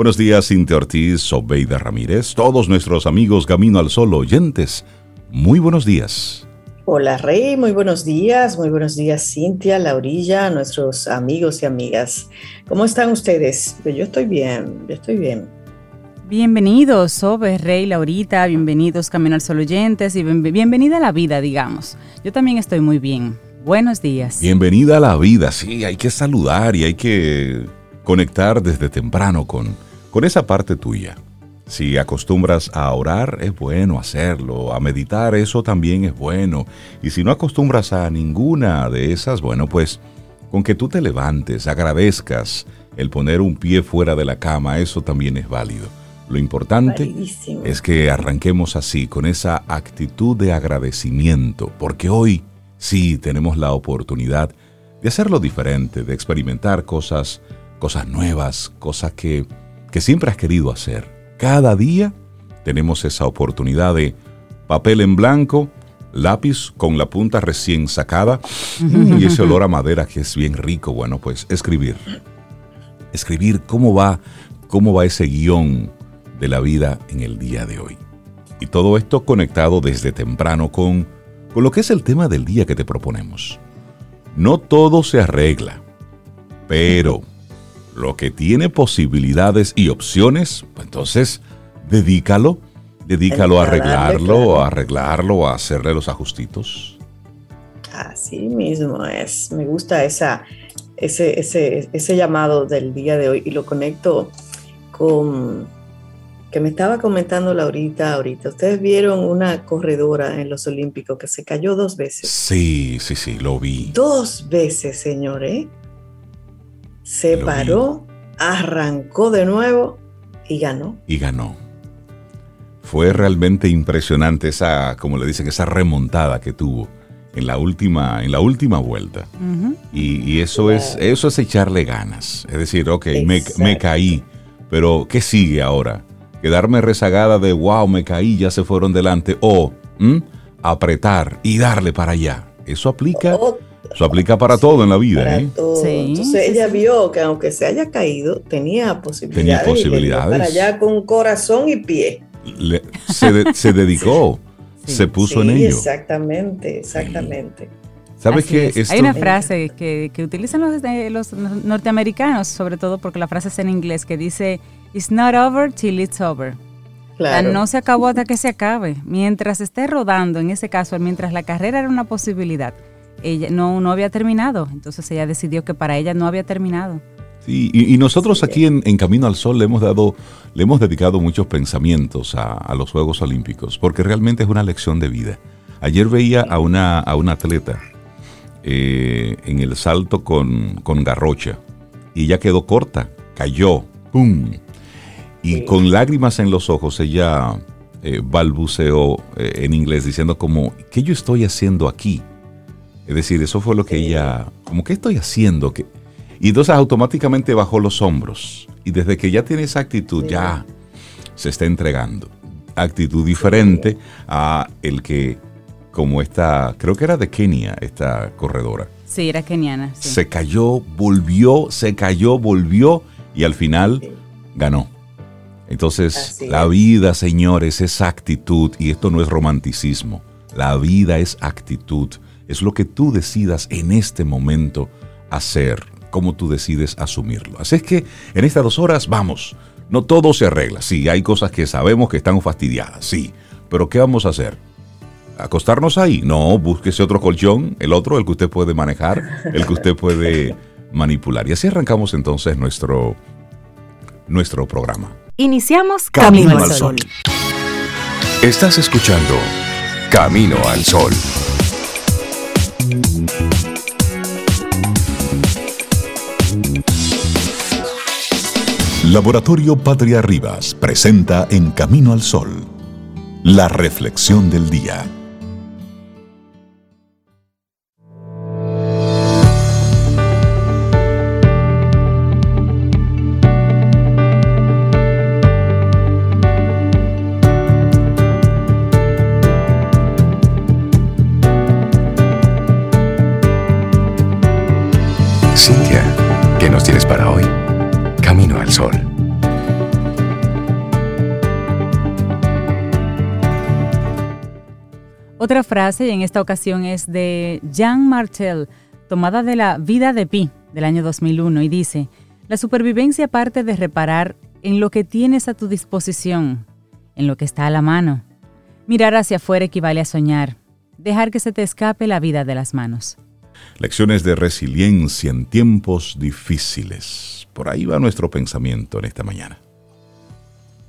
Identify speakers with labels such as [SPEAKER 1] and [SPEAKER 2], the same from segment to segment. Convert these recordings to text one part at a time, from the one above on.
[SPEAKER 1] Buenos días, Cintia Ortiz, Sobeida Ramírez, todos nuestros amigos Camino al Sol oyentes. Muy buenos días.
[SPEAKER 2] Hola Rey, muy buenos días, muy buenos días Cintia, Laurilla, nuestros amigos y amigas. ¿Cómo están ustedes? Pues yo estoy bien, yo estoy bien.
[SPEAKER 3] Bienvenidos, Sobe, Rey, Laurita, bienvenidos Camino al Sol oyentes y bienvenida a la vida, digamos. Yo también estoy muy bien. Buenos días.
[SPEAKER 1] Bienvenida a la vida, sí, hay que saludar y hay que conectar desde temprano con, con esa parte tuya. Si acostumbras a orar, es bueno hacerlo, a meditar, eso también es bueno. Y si no acostumbras a ninguna de esas, bueno, pues con que tú te levantes, agradezcas el poner un pie fuera de la cama, eso también es válido. Lo importante es que arranquemos así, con esa actitud de agradecimiento, porque hoy sí tenemos la oportunidad de hacerlo diferente, de experimentar cosas, cosas nuevas, cosas que, que siempre has querido hacer. Cada día tenemos esa oportunidad de papel en blanco, lápiz con la punta recién sacada y ese olor a madera que es bien rico. Bueno, pues escribir. Escribir cómo va, cómo va ese guion de la vida en el día de hoy. Y todo esto conectado desde temprano con, con lo que es el tema del día que te proponemos. No todo se arregla, pero lo que tiene posibilidades y opciones, pues entonces dedícalo, dedícalo a arreglarlo, a arreglarlo, a hacerle los ajustitos.
[SPEAKER 2] Así mismo es. Me gusta esa, ese, ese, ese llamado del día de hoy y lo conecto con que me estaba comentando Laurita ahorita. Ustedes vieron una corredora en los Olímpicos que se cayó dos veces.
[SPEAKER 1] Sí, sí, sí, lo vi.
[SPEAKER 2] Dos veces, señores se paró, arrancó de nuevo y ganó.
[SPEAKER 1] Y ganó. Fue realmente impresionante esa, como le dicen, esa remontada que tuvo en la última, en la última vuelta. y, eso, es, eso es echarle ganas. Es decir, ok, me, caí, pero ¿qué sigue ahora? Quedarme rezagada de, wow, me caí, ya se fueron delante. O apretar y darle para allá. Eso aplica eso aplica para todo en la vida. ¿eh?
[SPEAKER 2] Entonces ella vio que aunque se haya caído, tenía posibilidades.
[SPEAKER 1] Tenía posibilidades.
[SPEAKER 2] Para allá con corazón y pie.
[SPEAKER 1] se, dedicó, se puso en ello.
[SPEAKER 2] Exactamente, exactamente.
[SPEAKER 1] ¿Sabes qué?
[SPEAKER 3] Hay una frase que, utilizan los, norteamericanos, sobre todo porque la frase es en inglés, que dice, It's not over till it's over. Claro. no se acabó hasta que se acabe. Mientras esté rodando, en ese caso, mientras la carrera era una posibilidad, ella no, no había terminado, entonces ella decidió que para ella no había terminado.
[SPEAKER 1] Sí, y, nosotros aquí en, Camino al Sol le hemos dado, le hemos dedicado muchos pensamientos a, los Juegos Olímpicos, porque realmente es una lección de vida. Ayer veía a una, a una atleta eh, en el salto con, con garrocha y ella quedó corta, cayó, ¡pum! Y con lágrimas en los ojos ella eh, balbuceó eh, en inglés diciendo como, ¿qué yo estoy haciendo aquí? Es decir, eso fue lo que ella, como, ¿qué estoy haciendo? Y entonces automáticamente bajó los hombros. Y desde que ya tiene esa actitud, ya se está entregando. Actitud diferente a el que, como esta, creo que era de Kenia, esta corredora.
[SPEAKER 3] Sí, era keniana.
[SPEAKER 1] Se cayó, volvió, se cayó, volvió y al final ganó. Entonces, la vida, señores, es actitud y esto no es romanticismo. La vida es actitud es lo que tú decidas en este momento hacer, cómo tú decides asumirlo. Así es que en estas dos horas vamos, no todo se arregla, sí, hay cosas que sabemos que están fastidiadas, sí, pero ¿qué vamos a hacer? ¿Acostarnos ahí? No, búsquese otro colchón, el otro, el que usted puede manejar, el que usted puede manipular. Y así arrancamos entonces nuestro, nuestro programa.
[SPEAKER 3] Iniciamos Camino, al Sol.
[SPEAKER 4] Estás escuchando Camino al Sol. Laboratorio Patria Rivas presenta En Camino al Sol, la reflexión del día.
[SPEAKER 3] Frase, y en esta ocasión es de Jean Martel, tomada de la Vida de Pi del año 2001, y dice, la supervivencia parte de reparar en lo que tienes a tu disposición, en lo que está a la mano. Mirar hacia afuera equivale a soñar, dejar que se te escape la vida de las manos.
[SPEAKER 1] Lecciones de resiliencia en tiempos difíciles. Por ahí va nuestro pensamiento en esta mañana.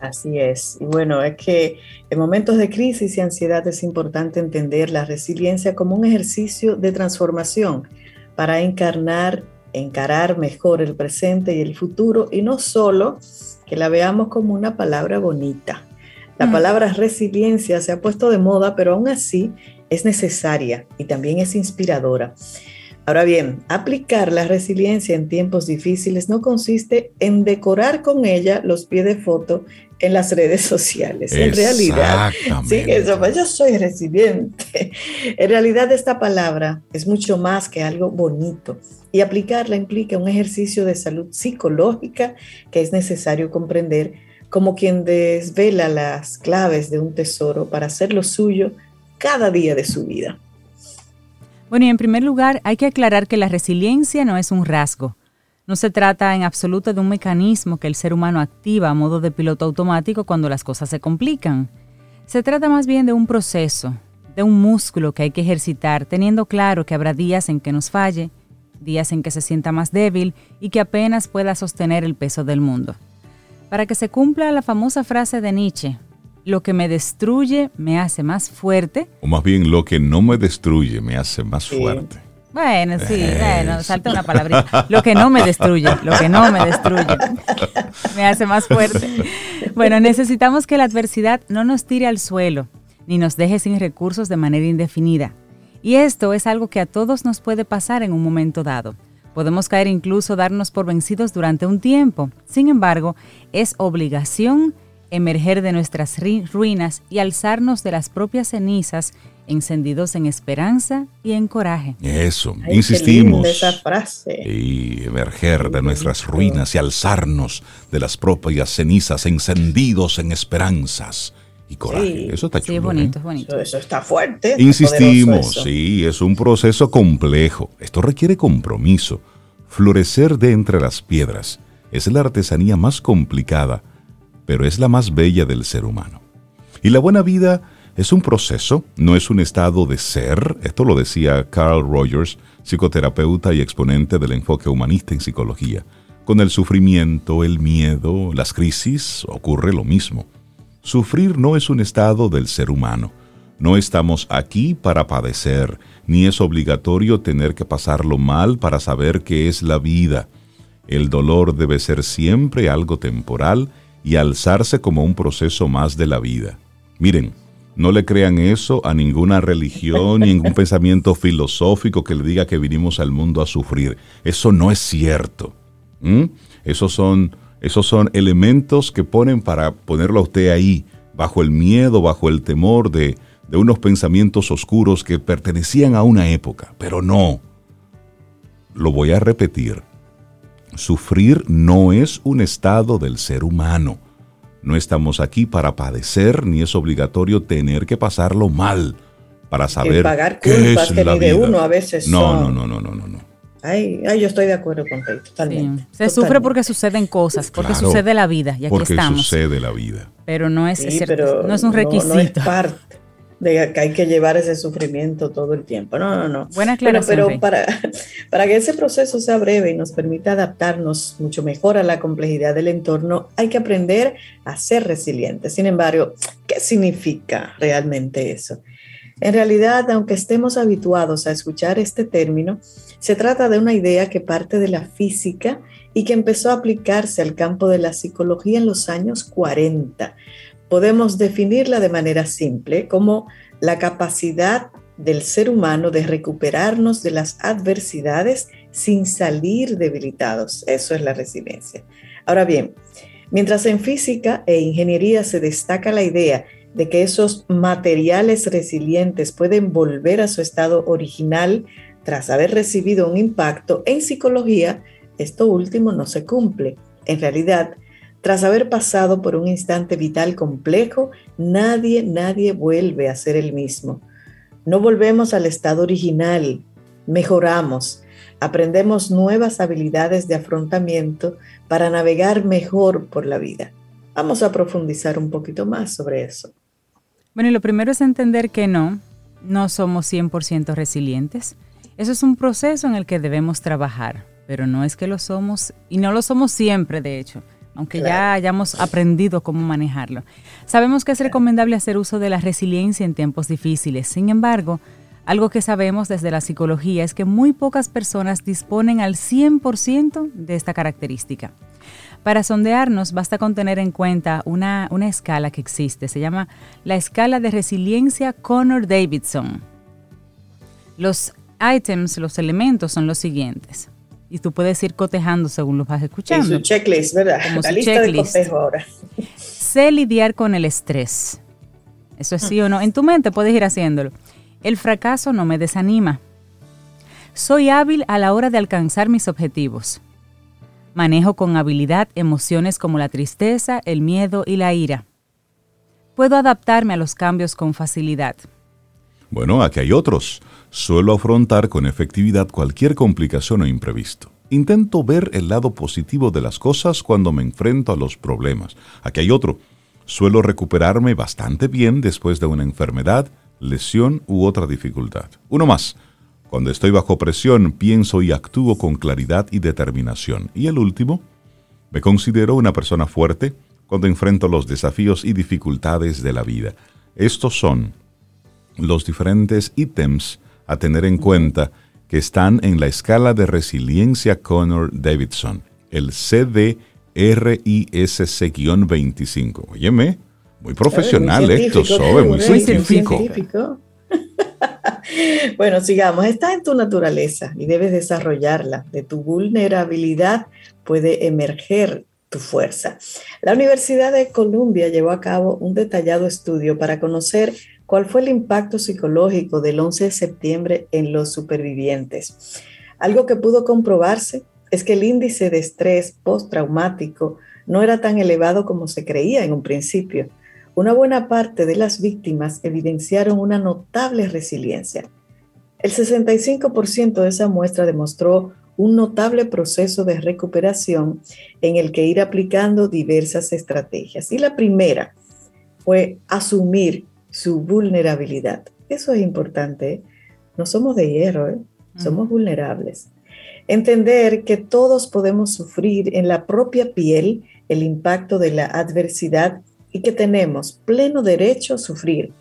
[SPEAKER 2] Así es. Y bueno, es que en momentos de crisis y ansiedad es importante entender la resiliencia como un ejercicio de transformación para encarnar, encarar mejor el presente y el futuro y no solo que la veamos como una palabra bonita. La mm. palabra resiliencia se ha puesto de moda, pero aún así es necesaria y también es inspiradora. Ahora bien, aplicar la resiliencia en tiempos difíciles no consiste en decorar con ella los pies de foto en las redes sociales. En realidad, sí, eso, pues, yo soy resiliente. En realidad esta palabra es mucho más que algo bonito y aplicarla implica un ejercicio de salud psicológica que es necesario comprender como quien desvela las claves de un tesoro para hacer lo suyo cada día de su vida.
[SPEAKER 3] Bueno, y en primer lugar hay que aclarar que la resiliencia no es un rasgo, no se trata en absoluto de un mecanismo que el ser humano activa a modo de piloto automático cuando las cosas se complican. Se trata más bien de un proceso, de un músculo que hay que ejercitar, teniendo claro que habrá días en que nos falle, días en que se sienta más débil y que apenas pueda sostener el peso del mundo. Para que se cumpla la famosa frase de Nietzsche, lo que me destruye me hace más fuerte.
[SPEAKER 1] O más bien, lo que no me destruye me hace más fuerte.
[SPEAKER 3] Bueno, sí, bueno, salta una palabrita. Lo que no me destruye, lo que no me destruye, me hace más fuerte. Bueno, necesitamos que la adversidad no nos tire al suelo, ni nos deje sin recursos de manera indefinida. Y esto es algo que a todos nos puede pasar en un momento dado. Podemos caer incluso darnos por vencidos durante un tiempo. Sin embargo, es obligación emerger de nuestras ruinas y alzarnos de las propias cenizas encendidos en esperanza y en coraje.
[SPEAKER 1] Eso, insistimos. Esa frase. Y emerger de nuestras ruinas y alzarnos de las propias cenizas encendidos en esperanzas y coraje. eso está chulo. Sí,
[SPEAKER 3] bonito, ¿eh? bonito.
[SPEAKER 2] Eso, está fuerte.
[SPEAKER 1] Insistimos, sí, es un proceso complejo. Esto requiere compromiso. Florecer de entre las piedras es la artesanía más complicada, pero es la más bella del ser humano. Y la buena vida es un proceso, no es un estado de ser. Esto lo decía Carl Rogers, psicoterapeuta y exponente del enfoque humanista en psicología. Con el sufrimiento, el miedo, las crisis, ocurre lo mismo. Sufrir no es un estado del ser humano. No estamos aquí para padecer, ni es obligatorio tener que pasarlo mal para saber qué es la vida. El dolor debe ser siempre algo temporal y alzarse como un proceso más de la vida. Miren, no le crean eso a ninguna religión, ningún pensamiento filosófico que le diga que vinimos al mundo a sufrir. Eso no es cierto. Esos, son, esos son elementos que ponen para ponerlo a usted ahí, bajo el miedo, bajo el temor de, de unos pensamientos oscuros que pertenecían a una época. Pero no. Lo voy a repetir. Sufrir no es un estado del ser humano no estamos aquí para padecer, ni es obligatorio tener que pasarlo mal para saber
[SPEAKER 2] pagar qué es que la vida. de uno a veces
[SPEAKER 1] no, no, no, no, no, no, no.
[SPEAKER 2] Ay, ay, yo estoy de acuerdo con usted, totalmente.
[SPEAKER 3] Se sufre porque suceden cosas, porque sucede la vida, y aquí
[SPEAKER 1] porque
[SPEAKER 3] estamos.
[SPEAKER 1] sucede la vida.
[SPEAKER 3] Pero no es, no es un requisito. No, es
[SPEAKER 2] parte de que hay que llevar ese sufrimiento todo el tiempo. No, no, no.
[SPEAKER 3] Buena aclaración.
[SPEAKER 2] Pero, para, para que ese proceso sea breve y nos permita adaptarnos mucho mejor a la complejidad del entorno, hay que aprender a ser resilientes. Sin embargo, ¿qué significa realmente eso? En realidad, aunque estemos habituados a escuchar este término, se trata de una idea que parte de la física y que empezó a aplicarse al campo de la psicología en los años 40 podemos definirla de manera simple como la capacidad del ser humano de recuperarnos de las adversidades sin salir debilitados. Eso es la resiliencia. Ahora bien, mientras en física e ingeniería se destaca la idea de que esos materiales resilientes pueden volver a su estado original tras haber recibido un impacto, en psicología esto último no se cumple. En realidad, tras haber pasado por un instante vital complejo, nadie, nadie vuelve a ser el mismo. No volvemos al estado original, mejoramos, aprendemos nuevas habilidades de afrontamiento para navegar mejor por la vida. Vamos a profundizar un poquito más sobre eso.
[SPEAKER 3] Bueno, y lo primero es entender que no, no somos 100% resilientes. Eso es un proceso en el que debemos trabajar, pero no es que lo somos, y no lo somos siempre, de hecho, aunque ya hayamos aprendido cómo manejarlo. Sabemos que es recomendable hacer uso de la resiliencia en tiempos difíciles. Sin embargo, algo que sabemos desde la psicología es que muy pocas personas disponen al 100% de esta característica. Para sondearnos basta con tener en cuenta una, una escala que existe, se llama la escala de resiliencia Connor Davidson. Los items, los elementos son los siguientes. Y tú puedes ir cotejando según lo vas escuchando.
[SPEAKER 2] su checklist, ¿verdad? la lista de cotejo ahora.
[SPEAKER 3] Sé lidiar con el estrés. Eso es sí o no. En tu mente puedes ir haciéndolo. El fracaso no me desanima. Soy hábil a la hora de alcanzar mis objetivos. Manejo con habilidad emociones como la tristeza, el miedo y la ira. Puedo adaptarme a los cambios con facilidad.
[SPEAKER 1] Bueno, aquí hay otros. Suelo afrontar con efectividad cualquier complicación o imprevisto. Intento ver el lado positivo de las cosas cuando me enfrento a los problemas. Aquí hay otro. Suelo recuperarme bastante bien después de una enfermedad, lesión u otra dificultad. Uno más. Cuando estoy bajo presión, pienso y actúo con claridad y determinación. Y el último, me considero una persona fuerte cuando enfrento los desafíos y dificultades de la vida. Estos son los diferentes ítems a tener en cuenta que están en la escala de resiliencia Connor Davidson, el CDRISC-25. Óyeme, muy profesional esto, Sobe, muy científico.
[SPEAKER 2] bueno, sigamos. Está en tu naturaleza y debes desarrollarla. De tu vulnerabilidad puede emerger tu fuerza. La Universidad de Columbia llevó a cabo un detallado estudio para conocer cuál fue el impacto psicológico del 11 de septiembre en los supervivientes. Algo que pudo comprobarse es que el índice de estrés postraumático no era tan elevado como se creía en un principio una buena parte de las víctimas evidenciaron una notable resiliencia. El 65% de esa muestra demostró un notable proceso de recuperación en el que ir aplicando diversas estrategias. Y la primera fue asumir su vulnerabilidad. Eso es importante. No somos de hierro, ¿eh? somos vulnerables. Entender que todos podemos sufrir en la propia piel el impacto de la adversidad y que tenemos pleno derecho a sufrir,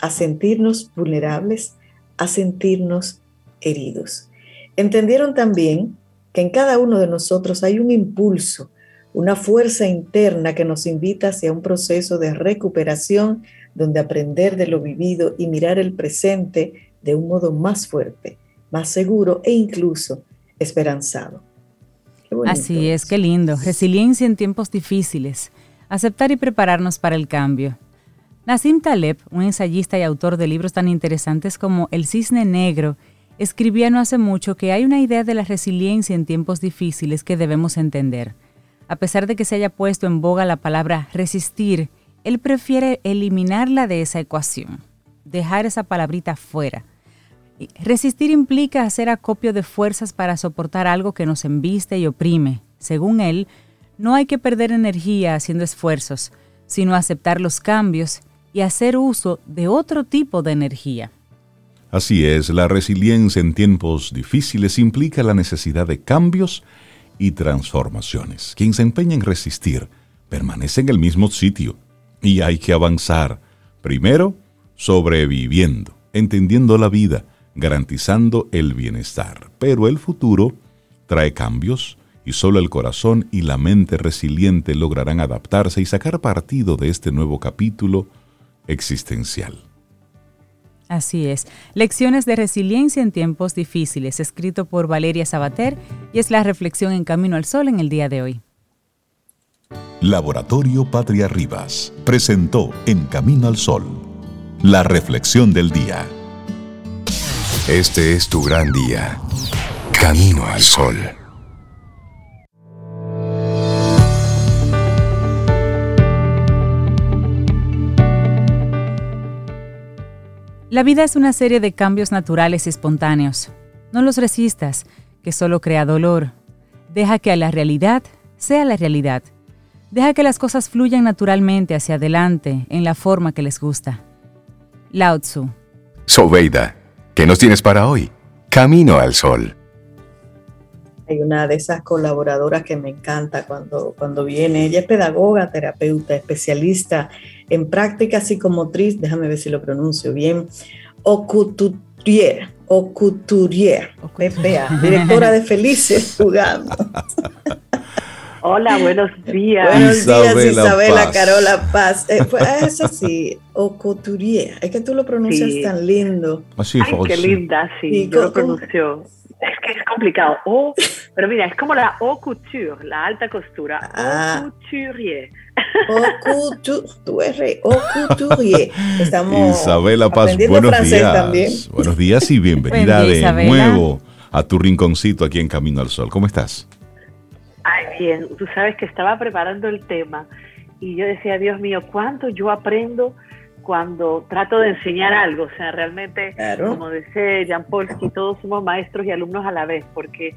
[SPEAKER 2] a sentirnos vulnerables, a sentirnos heridos. Entendieron también que en cada uno de nosotros hay un impulso, una fuerza interna que nos invita hacia un proceso de recuperación donde aprender de lo vivido y mirar el presente de un modo más fuerte, más seguro e incluso esperanzado.
[SPEAKER 3] Así es, qué lindo. Resiliencia en tiempos difíciles aceptar y prepararnos para el cambio. Nassim Taleb, un ensayista y autor de libros tan interesantes como El cisne negro, escribía no hace mucho que hay una idea de la resiliencia en tiempos difíciles que debemos entender. A pesar de que se haya puesto en boga la palabra resistir, él prefiere eliminarla de esa ecuación, dejar esa palabrita fuera. Resistir implica hacer acopio de fuerzas para soportar algo que nos embiste y oprime. Según él, no hay que perder energía haciendo esfuerzos, sino aceptar los cambios y hacer uso de otro tipo de energía.
[SPEAKER 1] Así es, la resiliencia en tiempos difíciles implica la necesidad de cambios y transformaciones. Quien se empeña en resistir permanece en el mismo sitio y hay que avanzar. Primero, sobreviviendo, entendiendo la vida, garantizando el bienestar. Pero el futuro trae cambios, y solo el corazón y la mente resiliente lograrán adaptarse y sacar partido de este nuevo capítulo existencial.
[SPEAKER 3] Así es. Lecciones de resiliencia en tiempos difíciles, escrito por Valeria Sabater y es la reflexión en Camino al Sol en el día de hoy.
[SPEAKER 4] Laboratorio Patria Rivas presentó En Camino al Sol, la reflexión del día. Este es tu gran día. Camino al Sol.
[SPEAKER 3] La vida es una serie de cambios naturales y espontáneos. No los resistas, que solo crea dolor. Deja que la realidad sea la realidad. Deja que las cosas fluyan naturalmente hacia adelante en la forma que les gusta. Lao Tzu.
[SPEAKER 5] Sobeida, ¿qué nos tienes para hoy? Camino al sol.
[SPEAKER 2] Hay una de esas colaboradoras que me encanta cuando, cuando viene. Ella es pedagoga, terapeuta, especialista en práctica psicomotriz, déjame ver si lo pronuncio bien, Ocuturier, Ocuturier, PPA, directora de Felices Jugando.
[SPEAKER 6] Hola, buenos días.
[SPEAKER 2] Buenos días, Isabela Carola Paz. Eh, pues, eso sí, Ocuturier. Es que tú lo pronuncias tan lindo.
[SPEAKER 6] Así, Ay, qué linda, sí, yo lo pronuncio. Es que es complicado. O, pero mira, es como la haute couture, la alta costura. Ah. Couturier.
[SPEAKER 2] Couturier. Estamos
[SPEAKER 1] Isabela Paz, buenos días. También. Buenos días y bienvenida de nuevo a tu rinconcito aquí en Camino al Sol. ¿Cómo estás?
[SPEAKER 6] Ay, bien. Tú sabes que estaba preparando el tema y yo decía, Dios mío, ¿cuánto yo aprendo? cuando trato de enseñar algo. O sea, realmente, como dice Jan Polsky, todos somos maestros y alumnos a la vez, porque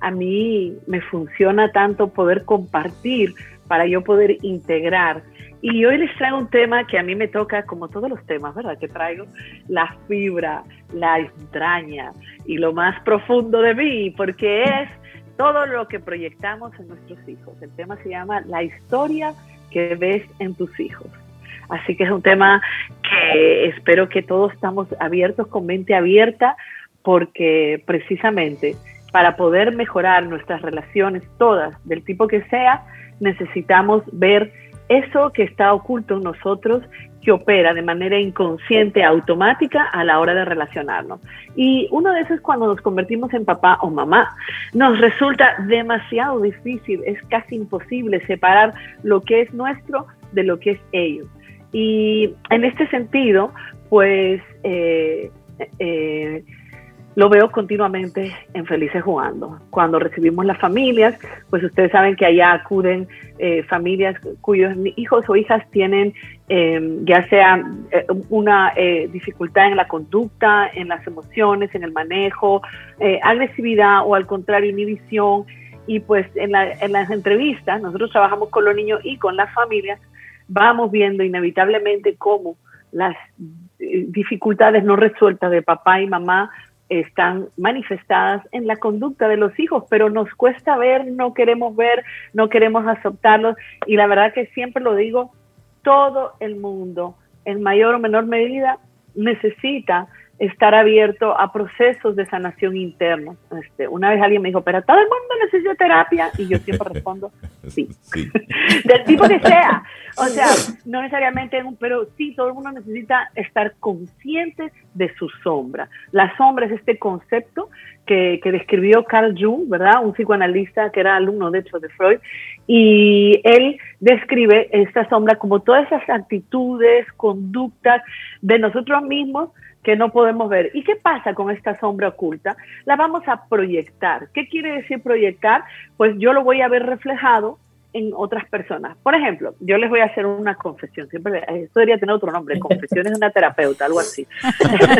[SPEAKER 6] a mí me funciona tanto poder compartir para yo poder integrar. Y hoy les traigo un tema que a mí me toca, como todos los temas, ¿verdad? Que traigo la fibra, la entraña y lo más profundo de mí, porque es todo lo que proyectamos en nuestros hijos. El tema se llama La historia que ves en tus hijos. Así que es un tema que espero que todos estamos abiertos, con mente abierta, porque precisamente para poder mejorar nuestras relaciones, todas, del tipo que sea, necesitamos ver eso que está oculto en nosotros, que opera de manera inconsciente, automática a la hora de relacionarnos. Y uno de esos es cuando nos convertimos en papá o mamá. Nos resulta demasiado difícil, es casi imposible separar lo que es nuestro de lo que es ellos. Y en este sentido, pues eh, eh, lo veo continuamente en Felices Jugando. Cuando recibimos las familias, pues ustedes saben que allá acuden eh, familias cuyos hijos o hijas tienen ya sea una dificultad en la conducta, en las emociones, en el manejo, agresividad o al contrario inhibición. Y pues en, en las entrevistas, nosotros trabajamos con los niños y con las familias vamos viendo inevitablemente cómo las eh, dificultades no resueltas de papá y mamá están manifestadas en la conducta de los hijos, pero nos cuesta ver, no queremos ver, no queremos aceptarlos. Y la verdad que siempre lo digo, todo el mundo en mayor o menor medida necesita estar abierto a procesos de sanación interna. Este, una vez alguien me dijo, pero todo el mundo necesita terapia, y yo siempre respondo, sí, del tipo que sea. O sea, no necesariamente, pero sí, todo el mundo necesita estar consciente de su sombra. La sombra es este concepto que, que describió Carl Jung, ¿verdad? Un psicoanalista que era alumno, de hecho, de Freud, y él describe esta sombra como todas esas actitudes, conductas de nosotros mismos, que no podemos ver. ¿Y qué pasa con esta sombra oculta? La vamos a proyectar. ¿Qué quiere decir proyectar? Pues yo lo voy a ver reflejado en otras personas. Por ejemplo, yo les voy a hacer una confesión. Siempre, esto debería tener otro nombre, confesiones de una terapeuta, algo así.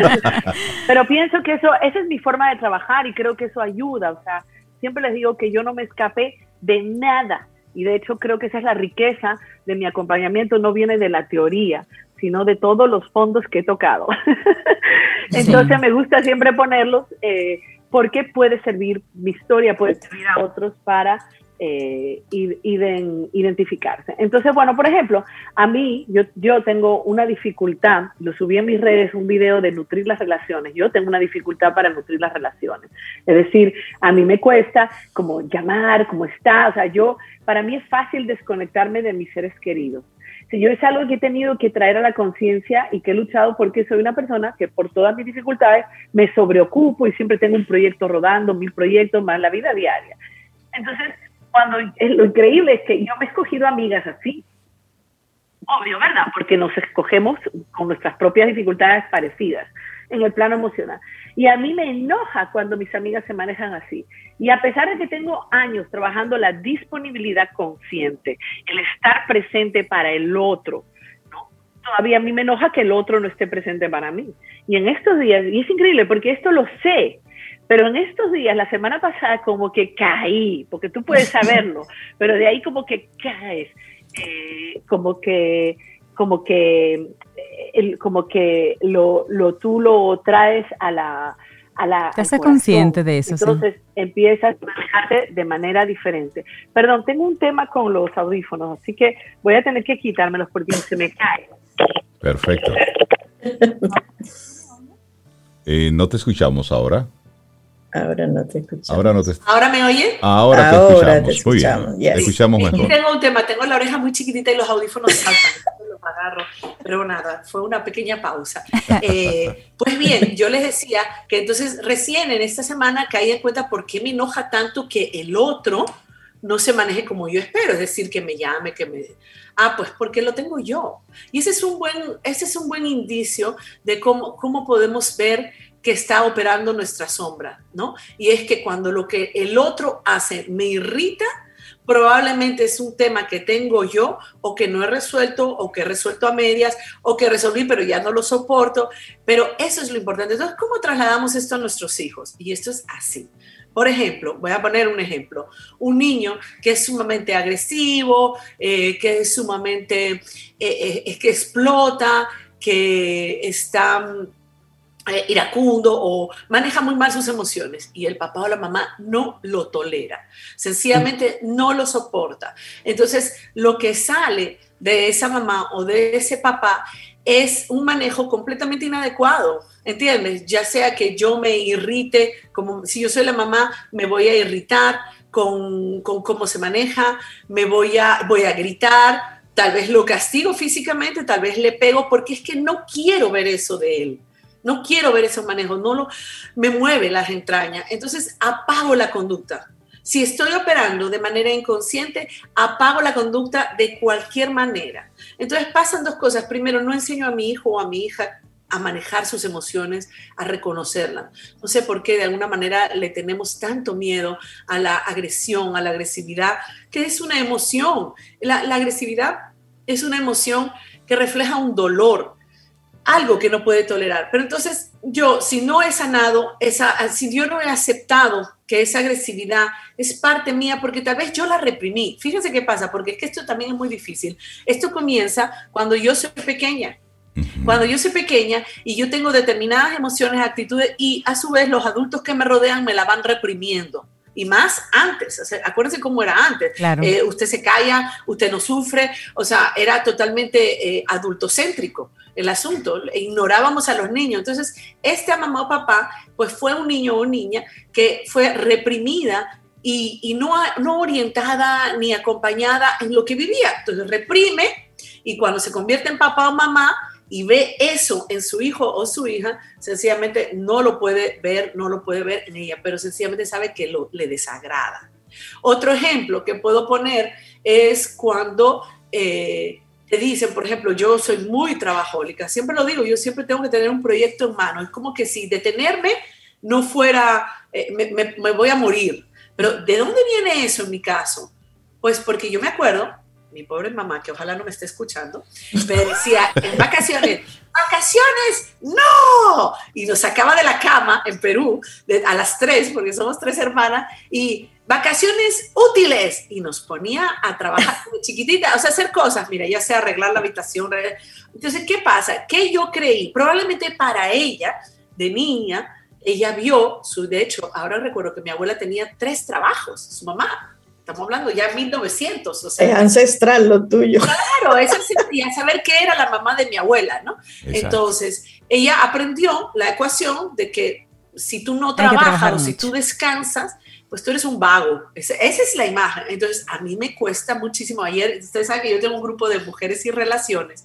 [SPEAKER 6] Pero pienso que eso, esa es mi forma de trabajar y creo que eso ayuda. O sea, siempre les digo que yo no me escapé de nada. Y de hecho creo que esa es la riqueza de mi acompañamiento, no viene de la teoría, sino de todos los fondos que he tocado. Entonces me gusta siempre ponerlos eh, porque puede servir, mi historia puede servir a otros para eh, identificarse. Entonces, bueno, por ejemplo, a mí, yo, yo tengo una dificultad, lo subí en mis redes, un video de nutrir las relaciones, yo tengo una dificultad para nutrir las relaciones. Es decir, a mí me cuesta como llamar, cómo está, o sea, yo, para mí es fácil desconectarme de mis seres queridos. Si yo es algo que he tenido que traer a la conciencia y que he luchado porque soy una persona que por todas mis dificultades me sobreocupo y siempre tengo un proyecto rodando, mil proyectos más la vida diaria. Entonces, cuando lo increíble es que yo me he escogido amigas así. Obvio, ¿verdad? Porque nos escogemos con nuestras propias dificultades parecidas en el plano emocional. Y a mí me enoja cuando mis amigas se manejan así. Y a pesar de que tengo años trabajando la disponibilidad consciente, el estar presente para el otro,
[SPEAKER 7] todavía a mí me enoja que el otro no esté presente para mí. Y en estos días, y es increíble porque esto lo sé, pero en estos días, la semana pasada, como que caí, porque tú puedes saberlo, pero de ahí como que caes, eh, como que, como que, el, como que lo, lo, tú lo traes a la, a la.
[SPEAKER 3] Te hace consciente de eso.
[SPEAKER 7] Entonces empiezas a manejarte de manera diferente. Perdón, tengo un tema con los audífonos, así que voy a tener que quitármelos porque se me cae.
[SPEAKER 1] Perfecto. Eh, no te escuchamos ahora.
[SPEAKER 2] Ahora no te escuchamos.
[SPEAKER 1] Ahora, no te...
[SPEAKER 6] ¿Ahora me oye?
[SPEAKER 1] Ahora, te escuchamos. Muy bien. Te escuchamos mejor.
[SPEAKER 6] Tengo un tema, tengo la oreja muy chiquitita y los audífonos saltan. Agarro, pero nada, fue una pequeña pausa. Eh, pues bien, yo les decía que entonces recién en esta semana caí en cuenta por qué me enoja tanto que el otro no se maneje como yo espero, es decir, que me llame, que me... Ah, pues porque lo tengo yo. Y ese es un buen, ese es un buen indicio de cómo, cómo podemos ver que está operando nuestra sombra, ¿no? Y es que cuando lo que el otro hace me irrita, probablemente es un tema que tengo yo o que no he resuelto o que he resuelto a medias o que resolví pero ya no lo soporto. Pero eso es lo importante. Entonces, ¿cómo trasladamos esto a nuestros hijos? Y esto es así. Por ejemplo, voy a poner un ejemplo, un niño que es sumamente agresivo, eh, que es sumamente, eh, eh, que explota, que está eh, iracundo o maneja muy mal sus emociones y el papá o la mamá no lo tolera, sencillamente no lo soporta. Entonces, lo que sale de esa mamá o de ese papá es un manejo completamente inadecuado, ¿entiendes? Ya sea que yo me irrite, como si yo soy la mamá, me voy a irritar con, con cómo se maneja, me voy a, voy a gritar, tal vez lo castigo físicamente, tal vez le pego, porque es que no quiero ver eso de él. No quiero ver esos manejos, no lo, me mueve las entrañas. Entonces apago la conducta. Si estoy operando de manera inconsciente, apago la conducta de cualquier manera. Entonces pasan dos cosas. Primero, no enseño a mi hijo o a mi hija a manejar sus emociones, a reconocerlas. No sé por qué de alguna manera le tenemos tanto miedo a la agresión, a la agresividad, que es una emoción. La, la agresividad es una emoción que refleja un dolor, algo que no puede tolerar. Pero entonces yo, si no he sanado, esa, si yo no he aceptado que esa agresividad es parte mía, porque tal vez yo la reprimí. Fíjense qué pasa, porque es que esto también es muy difícil. Esto comienza cuando yo soy pequeña. Cuando yo soy pequeña y yo tengo determinadas emociones, actitudes y a su vez los adultos que me rodean me la van reprimiendo y más antes. acuérdense cómo era antes. Eh, usted se calla, usted no sufre, o sea, era totalmente eh, adultocéntrico el asunto, ignorábamos a los niños. Entonces, este mamá o papá, pues fue un niño o niña que fue reprimida y, no, no orientada ni acompañada en lo que vivía. Entonces, reprime y cuando se convierte en papá o mamá, y ve eso en su hijo o su hija, sencillamente no lo puede ver, no lo puede ver en ella, pero sencillamente sabe que lo, le desagrada. Otro ejemplo que puedo poner es cuando eh, te dicen, por ejemplo, yo soy muy trabajólica, siempre lo digo, yo siempre tengo que tener un proyecto en mano, es como que si detenerme no fuera, eh, me voy a morir. Pero ¿de dónde viene eso en mi caso? Pues porque yo me acuerdo mi pobre mamá, que ojalá no me esté escuchando, me decía en vacaciones, vacaciones, no. Y nos sacaba de la cama en Perú a las tres, porque somos tres hermanas, y vacaciones útiles. Y nos ponía a trabajar chiquitita, o sea, hacer cosas, mira, ya sea arreglar la habitación. Entonces, ¿qué pasa? Que yo creí, probablemente para ella, de niña, ella vio, su, de hecho, ahora recuerdo que mi abuela tenía tres trabajos, su mamá, estamos hablando ya 1900. O sea,
[SPEAKER 2] es ancestral lo tuyo.
[SPEAKER 7] Claro, eso sentía saber que era la mamá de mi abuela, ¿no? Entonces, ella aprendió la ecuación de que si tú no trabajas o si tú descansas, pues tú eres un vago. Esa, es la imagen. Entonces, a mí me cuesta muchísimo. Ayer, ustedes saben que yo tengo un grupo de mujeres y relaciones.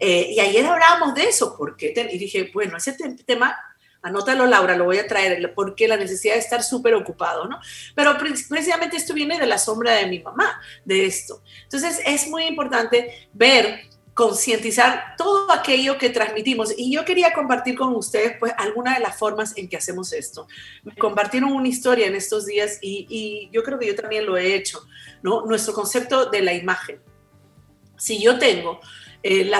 [SPEAKER 7] Eh, y ayer hablábamos de eso, porque y dije, bueno, ese tema Anótalo, Laura, lo voy a traer, porque la necesidad de estar súper ocupado, ¿no? Pero precisamente esto viene de la sombra de mi mamá, de esto. Entonces, es muy importante ver concientizar todo aquello que transmitimos. Y yo quería compartir con ustedes, pues, alguna de las formas en que hacemos esto. Me compartieron una historia en estos días y, yo creo que yo también lo he hecho, ¿no? Nuestro concepto de la imagen.
[SPEAKER 6] Si yo tengo eh,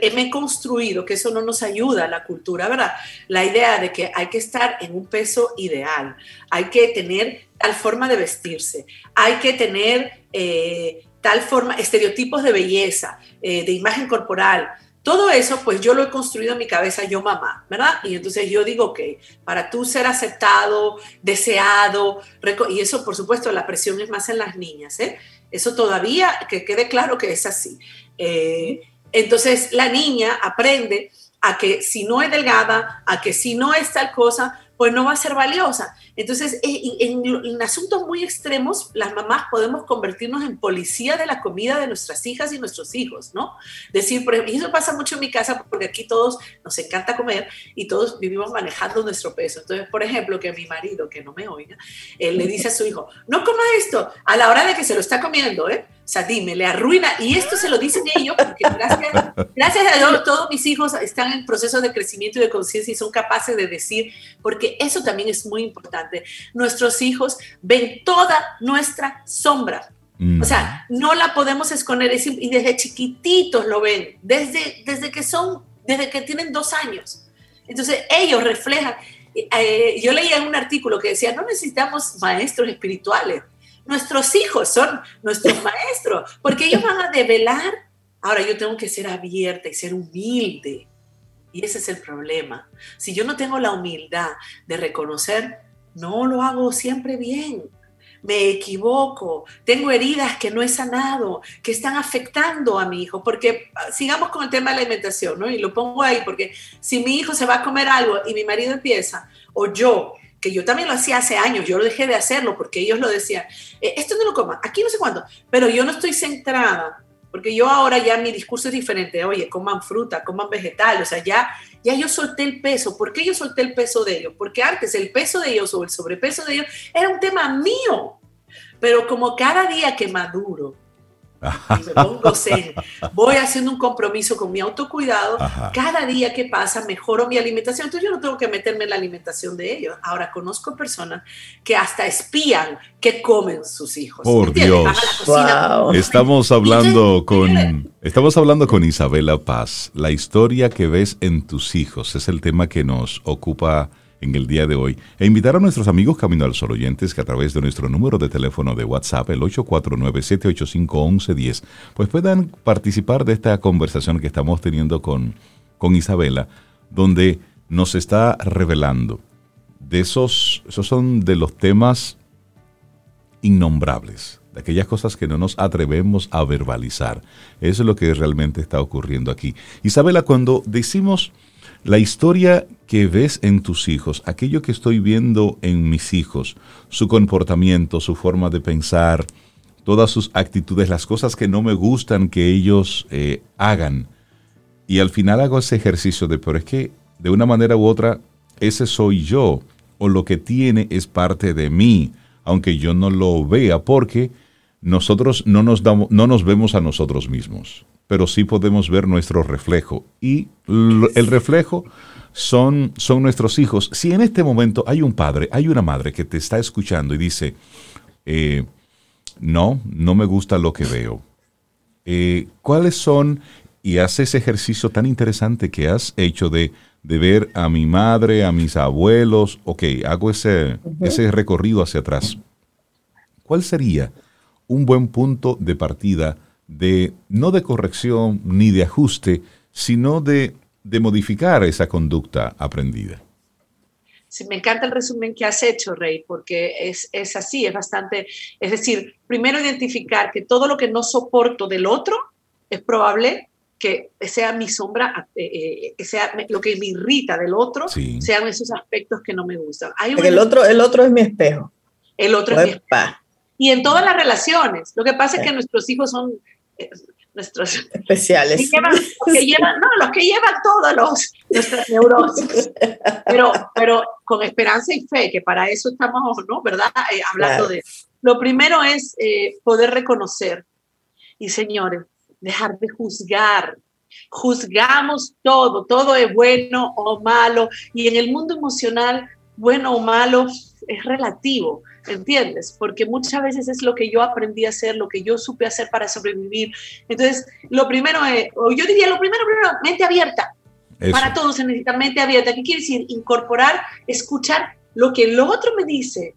[SPEAKER 6] eh, me he construido que eso no nos ayuda a la cultura, ¿verdad? La idea de que hay que estar en un peso ideal, hay que tener tal forma de vestirse, hay que tener eh, tal forma, estereotipos de belleza, de imagen corporal. Todo eso, pues yo lo he construido en mi cabeza yo mamá, ¿verdad? Y entonces yo digo, ok, para tú ser aceptado, deseado, y eso por supuesto la presión es más en las niñas, ¿eh? Eso todavía, que quede claro que es así. Eh, entonces la niña aprende a que si no es delgada, a que si no es tal cosa, pues no va a ser valiosa. Entonces, en, asuntos muy extremos, las mamás podemos convertirnos en policía de la comida de nuestras hijas y nuestros hijos, ¿no? Decir, por ejemplo, y eso pasa mucho en mi casa porque aquí todos nos encanta comer y todos vivimos manejando nuestro peso. Entonces, por ejemplo, que mi marido, que no me oiga, él le dice a su hijo, no coma esto a la hora de que se lo está comiendo, ¿eh? O sea, dime, le arruina. Y esto se lo dicen ellos, porque gracias, gracias a Dios todos mis hijos están en proceso de crecimiento y de conciencia y son capaces de decir, porque eso también es muy importante. Nuestros hijos ven toda nuestra sombra. O sea, mm. no la podemos esconder y desde chiquititos lo ven, desde, desde que son, desde que tienen dos años. Entonces ellos reflejan. Eh, yo leía un artículo que decía, no necesitamos maestros espirituales, Nuestros hijos son nuestros maestros, porque ellos van a develar. Ahora yo tengo que ser abierta y ser humilde. Y ese es el problema. Si yo no tengo la humildad de reconocer, no lo hago siempre bien. Me equivoco, tengo heridas que no he sanado, que están afectando a mi hijo, porque ah, sigamos con el tema de la alimentación, ¿no? Y lo pongo ahí, porque si mi hijo se va a comer algo y mi marido empieza, o yo que yo también lo hacía hace años, yo lo dejé de hacerlo porque ellos lo decían, eh, esto no lo coman, aquí no sé cuándo, pero yo no estoy centrada, porque yo ahora ya mi discurso es diferente, oye, coman fruta, coman vegetal, o sea, ya, ya yo solté el peso, ¿por qué yo solté el peso de ellos? Porque antes el peso de ellos o el sobrepeso de ellos era un tema mío, pero como cada día que maduro, me pongo zen, voy haciendo un compromiso con mi autocuidado, cada día que pasa mejoro mi alimentación, entonces yo no tengo que meterme en la alimentación de ellos. Ahora conozco personas que hasta espían qué comen sus hijos.
[SPEAKER 1] Por Dios. Estamos hablando con estamos hablando con Isabela Paz. La historia que ves en tus hijos es el tema que nos ocupa en el día de hoy e invitar a nuestros amigos Camino al Sol oyentes que a través de nuestro número de teléfono de WhatsApp, el 849-785-1110, pues puedan participar de esta conversación que estamos teniendo con, con Isabela, donde nos está revelando de esos, esos son de los temas innombrables, de aquellas cosas que no nos atrevemos a verbalizar. Eso es lo que realmente está ocurriendo aquí. Isabela, cuando decimos la historia que ves en tus hijos, aquello que estoy viendo en mis hijos, su comportamiento, su forma de pensar, todas sus actitudes, las cosas que no me gustan que ellos eh, hagan. Y al final hago ese ejercicio de, pero es que de una manera u otra, ese soy yo, o lo que tiene es parte de mí, aunque yo no lo vea, porque nosotros no nos, damos, no nos vemos a nosotros mismos pero sí podemos ver nuestro reflejo. Y el reflejo son, son nuestros hijos. Si en este momento hay un padre, hay una madre que te está escuchando y dice, eh, no, no me gusta lo que veo. Eh, ¿Cuáles son, y hace ese ejercicio tan interesante que has hecho de, de ver a mi madre, a mis abuelos, ok, hago ese, ese recorrido hacia atrás. ¿Cuál sería un buen punto de partida de no de corrección ni de ajuste, sino de, modificar esa conducta aprendida.
[SPEAKER 6] Sí, me encanta el resumen que has hecho, Rey, porque es, es, así, es bastante, es decir, primero identificar que todo lo que no soporto del otro es probable que sea mi sombra, eh, eh, que sea lo que me irrita del otro, sean esos aspectos que no me gustan.
[SPEAKER 2] el, otro, el otro es mi espejo.
[SPEAKER 6] El otro es mi espejo. Y en todas las relaciones. Lo que pasa es que nuestros hijos son nuestros
[SPEAKER 2] especiales.
[SPEAKER 6] los, que llevan, no, los que llevan todos los nuestras neurosis, pero, pero con esperanza y fe, que para eso estamos, ¿no? ¿Verdad? Eh, hablando de. Lo primero es eh, poder reconocer y señores, dejar de juzgar. Juzgamos todo, todo es bueno o malo y en el mundo emocional, bueno o malo es relativo, ¿entiendes? Porque muchas veces es lo que yo aprendí a hacer, lo que yo supe hacer para sobrevivir. Entonces, lo primero es, o yo diría, lo primero, primero, mente abierta. Para todos se necesita mente abierta. ¿Qué quiere decir? Incorporar, escuchar lo que el otro me dice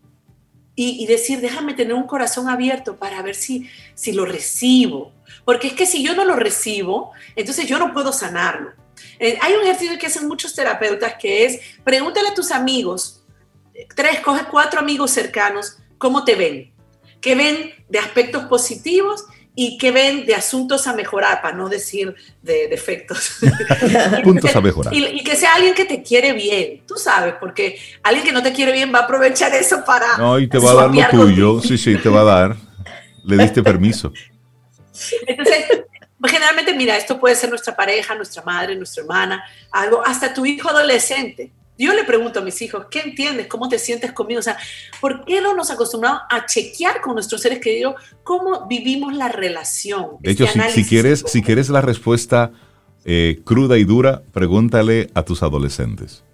[SPEAKER 6] y, decir, déjame tener un corazón abierto para ver si, si lo recibo. Porque es que si yo no lo recibo, entonces yo no puedo sanarlo. Eh, hay un ejercicio que hacen muchos terapeutas que es, pregúntale a tus amigos, tres, coge cuatro amigos cercanos, ¿cómo te ven? ¿Qué ven de aspectos positivos y qué ven de asuntos a mejorar, para no decir de defectos.
[SPEAKER 1] Puntos a mejorar.
[SPEAKER 6] Y, que sea alguien que te quiere bien, tú sabes, porque alguien que no te quiere bien va a aprovechar eso para...
[SPEAKER 1] No, y te va a dar lo tuyo, sí, sí, te va a dar. Le diste permiso.
[SPEAKER 6] Entonces, generalmente, mira, esto puede ser nuestra pareja, nuestra madre, nuestra hermana, algo, hasta tu hijo adolescente. Yo le pregunto a mis hijos, ¿qué entiendes? ¿Cómo te sientes conmigo? O sea, ¿por qué no nos acostumbramos a chequear con nuestros seres queridos cómo vivimos la relación?
[SPEAKER 1] De hecho, este si, quieres, si quieres la respuesta eh, cruda y dura, pregúntale a tus adolescentes.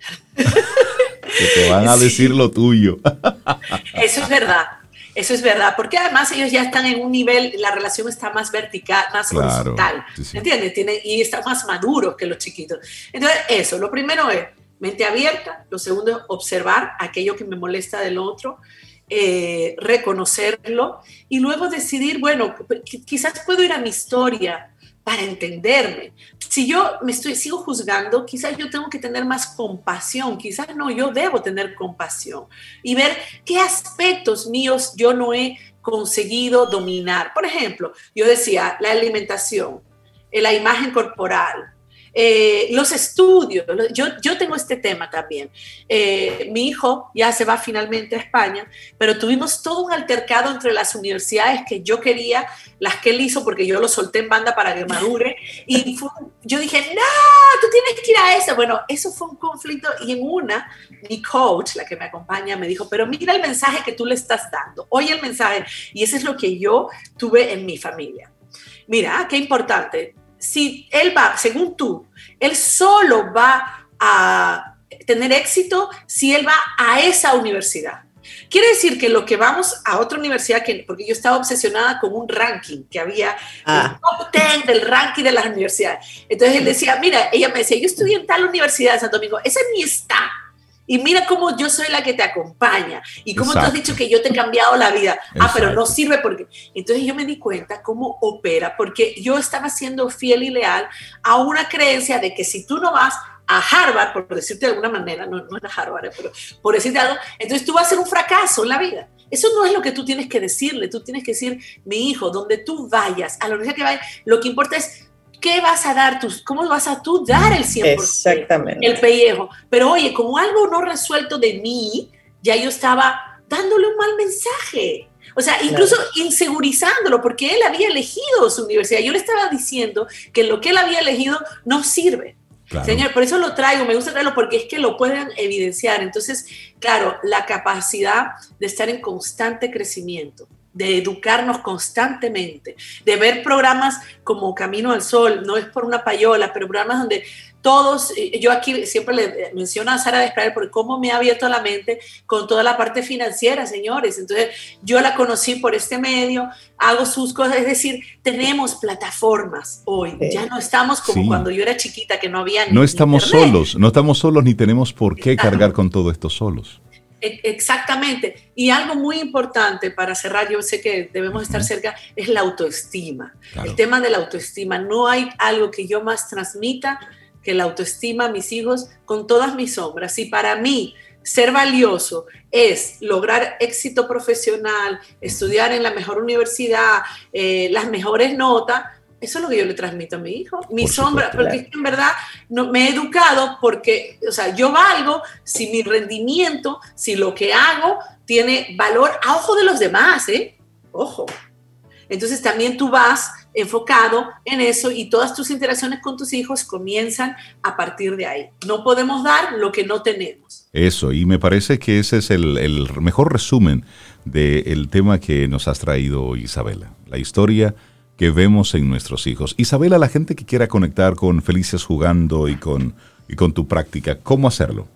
[SPEAKER 1] que te van a decir lo tuyo.
[SPEAKER 6] Eso es verdad. Eso es verdad, porque además ellos ya están en un nivel, la relación está más vertical, más horizontal, ¿entiendes? Y está más maduro que los chiquitos. Entonces, eso, lo primero es mente abierta, lo segundo es observar aquello que me molesta del otro, eh, reconocerlo y luego decidir, bueno, quizás puedo ir a mi historia para entenderme, si yo me estoy, sigo juzgando, quizás yo tengo que tener más compasión, quizás no, yo debo tener compasión y ver qué aspectos míos yo no he conseguido dominar. Por ejemplo, yo decía la alimentación, la imagen corporal, eh, los estudios, yo, yo tengo este tema también. Eh, mi hijo ya se va finalmente a España, pero tuvimos todo un altercado entre las universidades que yo quería, las que él hizo porque yo lo solté en banda para que madure, y yo dije, no, tú tienes que ir a esa. Bueno, eso fue un conflicto y en una, mi coach, la que me acompaña, me dijo, pero mira el mensaje que tú le estás dando, oye el mensaje, y ese es lo que yo tuve en mi familia. Mira, qué importante, si él va, según tú, él solo va a tener éxito si él va a esa universidad. Quiere decir que lo que vamos a otra universidad, que, porque yo estaba obsesionada con un ranking que había, ah. el top 10 del ranking de las universidades. Entonces él decía, mira, ella me decía, yo estudié en tal universidad de Santo Domingo, esa es mi está. Y mira cómo yo soy la que te acompaña. Y cómo tú has dicho que yo te he cambiado la vida. Ah, pero no sirve porque... Entonces yo me di cuenta cómo opera, porque yo estaba siendo fiel y leal a una creencia de que si tú no vas a Harvard, por decirte de alguna manera, no, no es a Harvard, eh, pero por decirte algo, entonces tú vas a ser un fracaso en la vida. Eso no es lo que tú tienes que decirle, tú tienes que decir, mi hijo, donde tú vayas, a la universidad que vayas, lo que importa es ¿qué vas a dar? Tus, ¿Cómo vas a tú dar el 100%?
[SPEAKER 2] Exactamente.
[SPEAKER 6] El pellejo. Pero oye, como algo no resuelto de mí, ya yo estaba dándole un mal mensaje. O sea, incluso insegurizándolo, porque él había elegido su universidad. Yo le estaba diciendo que lo que él había elegido no sirve. Señor, por eso lo traigo, me gusta traerlo porque es que lo pueden evidenciar. Entonces, claro, la capacidad de estar en constante crecimiento, de educarnos constantemente, de ver programas como Camino al Sol, no es por una payola, pero programas donde todos, yo aquí siempre le menciono a Sara Descaer por cómo me ha abierto la mente con toda la parte financiera, señores. Entonces, yo la conocí por este medio, hago sus cosas, es decir, tenemos plataformas hoy. Ya no estamos como cuando yo era chiquita, que no había
[SPEAKER 1] ni No estamos solos, no estamos solos ni tenemos por qué cargar con todo esto solos.
[SPEAKER 6] E, exactamente. Y algo muy importante para cerrar, yo sé que debemos estar cerca, es la autoestima. El tema de la autoestima. No hay algo que yo más transmita que la autoestima a mis hijos con todas mis sombras. Y para mí, ser valioso es lograr éxito profesional, estudiar en la mejor universidad, eh, las mejores notas, eso es lo que yo le transmito a mi hijo, mi sombra, porque es que en verdad no, me he educado porque, o sea, yo valgo si mi rendimiento, si lo que hago tiene valor a ojo de los demás, ¿eh? Ojo. Entonces también tú vas enfocado en eso y todas tus interacciones con tus hijos comienzan a partir de ahí. No podemos dar lo que no tenemos.
[SPEAKER 1] Eso, y me parece que ese es el, el mejor resumen del tema que nos has traído, Isabela. La historia que vemos en nuestros hijos. Isabela, la gente que quiera conectar con Felicias Jugando y con, y con tu práctica, ¿cómo hacerlo?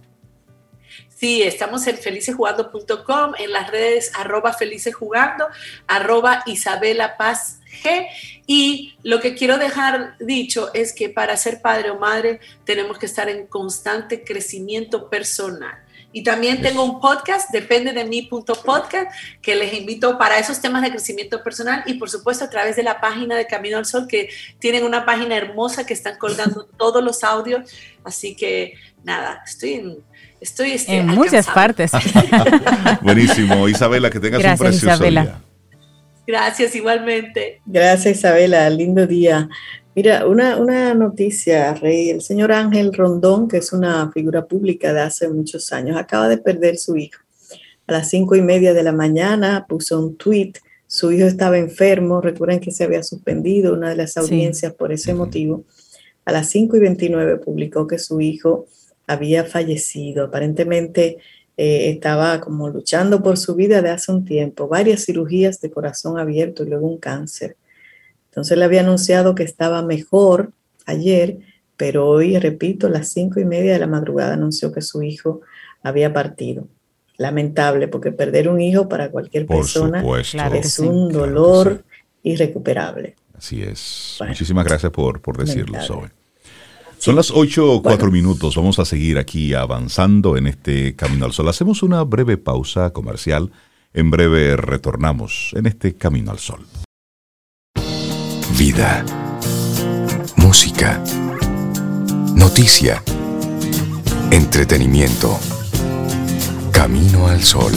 [SPEAKER 6] Sí, estamos en felicesjugando.com, en las redes arroba felicesjugando, arroba Isabela Paz G. Y lo que quiero dejar dicho es que para ser padre o madre tenemos que estar en constante crecimiento personal. Y también tengo un podcast, depende de mi punto podcast, que les invito para esos temas de crecimiento personal y por supuesto a través de la página de Camino al Sol, que tienen una página hermosa que están colgando todos los audios. Así que nada, estoy en, estoy
[SPEAKER 3] este, en muchas partes.
[SPEAKER 1] Buenísimo, Isabela, que tengas un precioso Isabela. día.
[SPEAKER 6] Gracias, igualmente.
[SPEAKER 2] Gracias, Isabela, lindo día. Mira, una, una, noticia, Rey. El señor Ángel Rondón, que es una figura pública de hace muchos años, acaba de perder su hijo. A las cinco y media de la mañana puso un tweet. Su hijo estaba enfermo. Recuerden que se había suspendido una de las audiencias por ese motivo. A las cinco y veintinueve publicó que su hijo había fallecido. Aparentemente eh, estaba como luchando por su vida de hace un tiempo. Varias cirugías de corazón abierto y luego un cáncer entonces le había anunciado que estaba mejor ayer, pero hoy, repito, a las cinco y media de la madrugada anunció que su hijo había partido. Lamentable, porque perder un hijo para cualquier persona es un dolor irrecuperable.
[SPEAKER 1] Así es. Muchísimas gracias por, por decirlo, Zoe. Son las ocho o cuatro minutos. Vamos a seguir aquí avanzando en este Camino al Sol. Hacemos una breve pausa comercial. En breve retornamos en este Camino al Sol.
[SPEAKER 5] Vida. Música. Noticia. Entretenimiento. Camino al sol.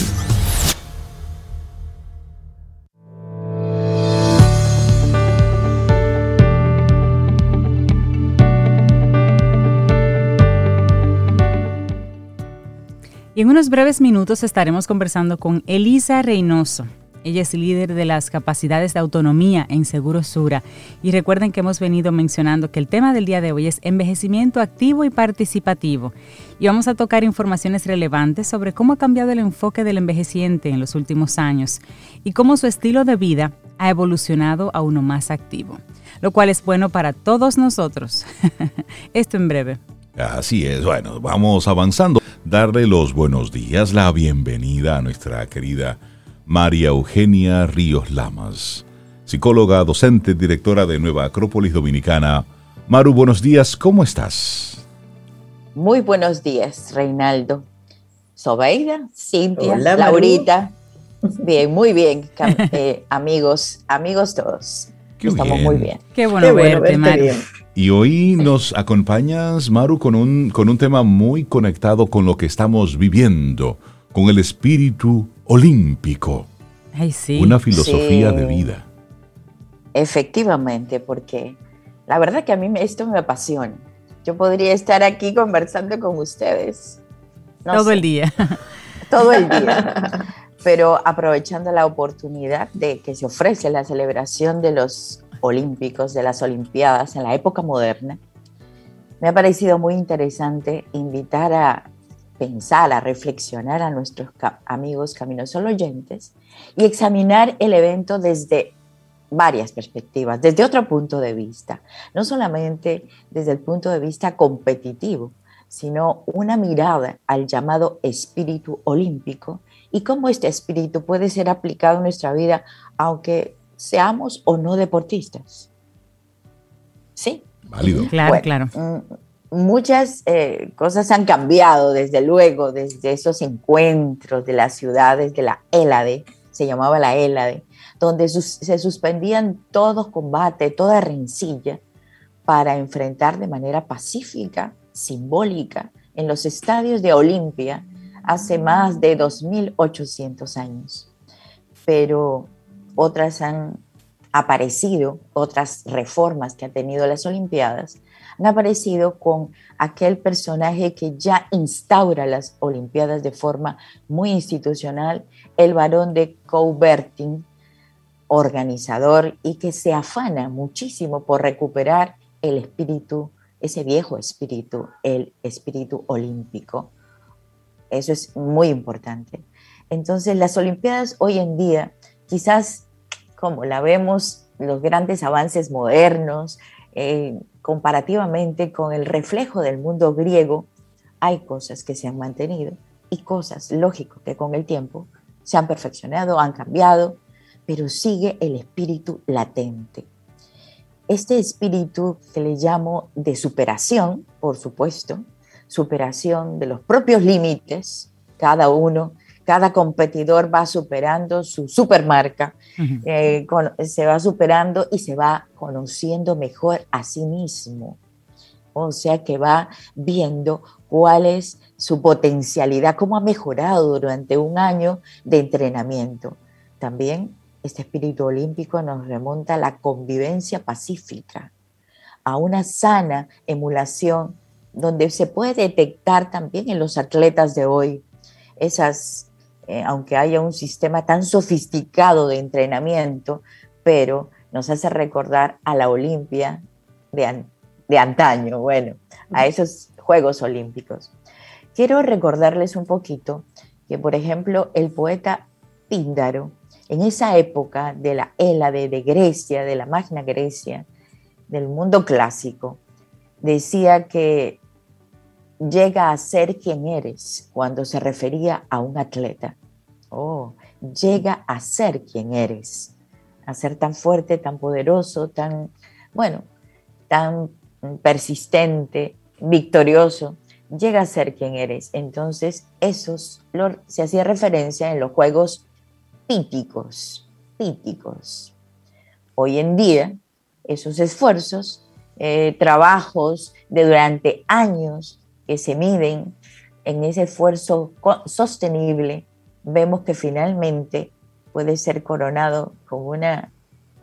[SPEAKER 3] Y en unos breves minutos estaremos conversando con Elisa Reynoso. Ella es líder de las capacidades de autonomía en Seguro Sura. Y recuerden que hemos venido mencionando que el tema del día de hoy es envejecimiento activo y participativo. Y vamos a tocar informaciones relevantes sobre cómo ha cambiado el enfoque del envejeciente en los últimos años y cómo su estilo de vida ha evolucionado a uno más activo, lo cual es bueno para todos nosotros. Esto en breve.
[SPEAKER 1] Así es, bueno, vamos avanzando. Darle los buenos días, la bienvenida a nuestra querida María Eugenia Ríos Lamas, psicóloga, docente, directora de Nueva Acrópolis Dominicana. Maru, buenos días, ¿cómo estás?
[SPEAKER 8] Muy buenos días, Reinaldo. Sobeida, Cintia, Laurita. Bien, muy bien, eh, amigos, amigos todos. Estamos muy bien.
[SPEAKER 3] Qué bueno, verte, Maru.
[SPEAKER 1] Y hoy nos acompañas, Maru, con un, con un tema muy conectado con lo que estamos viviendo, con el espíritu olímpico. Una filosofía de vida.
[SPEAKER 8] Efectivamente, porque la verdad que a mí esto me apasiona. Yo podría estar aquí conversando con ustedes.
[SPEAKER 3] todo el día.
[SPEAKER 8] Todo el día. Pero aprovechando la oportunidad de que se ofrece la celebración de los Olímpicos, de las Olimpiadas en la época moderna, me ha parecido muy interesante invitar a pensar, a reflexionar a nuestros amigos Caminos Solo oyentes y examinar el evento desde varias perspectivas, desde otro punto de vista, no solamente desde el punto de vista competitivo, sino una mirada al llamado espíritu olímpico y cómo este espíritu puede ser aplicado en nuestra vida aunque seamos o no deportistas. ¿Sí?
[SPEAKER 1] Válido.
[SPEAKER 3] Claro, claro.
[SPEAKER 8] Muchas eh, cosas han cambiado, desde luego, desde esos encuentros de las ciudades de la Hélade, se llamaba la Hélade, donde se suspendían todo combate, toda rencilla, para enfrentar de manera pacífica, simbólica, en los estadios de Olimpia hace más de 2.800 años. Pero otras han aparecido, otras reformas que han tenido las Olimpiadas, han aparecido con aquel personaje que ya instaura las Olimpiadas de forma muy institucional, el varón de Coubertin, organizador y que se afana muchísimo por recuperar el espíritu, ese viejo espíritu, el espíritu olímpico. Eso es muy importante. Entonces, las Olimpiadas hoy en día, quizás como la vemos, los grandes avances modernos, eh, comparativamente con el reflejo del mundo griego, hay cosas que se han mantenido, y cosas, lógico que con el tiempo se han perfeccionado, han cambiado, pero sigue el espíritu latente. Este espíritu que le llamo de superación, por supuesto, superación de los propios límites, cada uno, cada competidor va superando su supermarca, eh, se va superando y se va conociendo mejor a sí mismo. O sea que va viendo cuál es su potencialidad, cómo ha mejorado durante un año de entrenamiento. También este espíritu olímpico nos remonta a la convivencia pacífica, a una sana emulación donde se puede detectar también en los atletas de hoy esas, eh, aunque haya un sistema tan sofisticado de entrenamiento, pero nos hace recordar a la Olimpia de, de antaño, bueno, a esos Juegos Olímpicos. Quiero recordarles un poquito que, por ejemplo, el poeta Píndaro, en esa época de la Hélade de Grecia, de la Magna Grecia, del mundo clásico, decía que llega a ser quien eres cuando se refería a un atleta. Oh, llega a ser quien eres, a ser tan fuerte, tan poderoso, tan, bueno, tan persistente, victorioso, llega a ser quien eres. Entonces, esos se hacía referencia en los juegos píticos, píticos. Hoy en día, esos esfuerzos, eh, trabajos de durante años que se miden en ese esfuerzo sostenible, vemos que finalmente puede ser coronado con una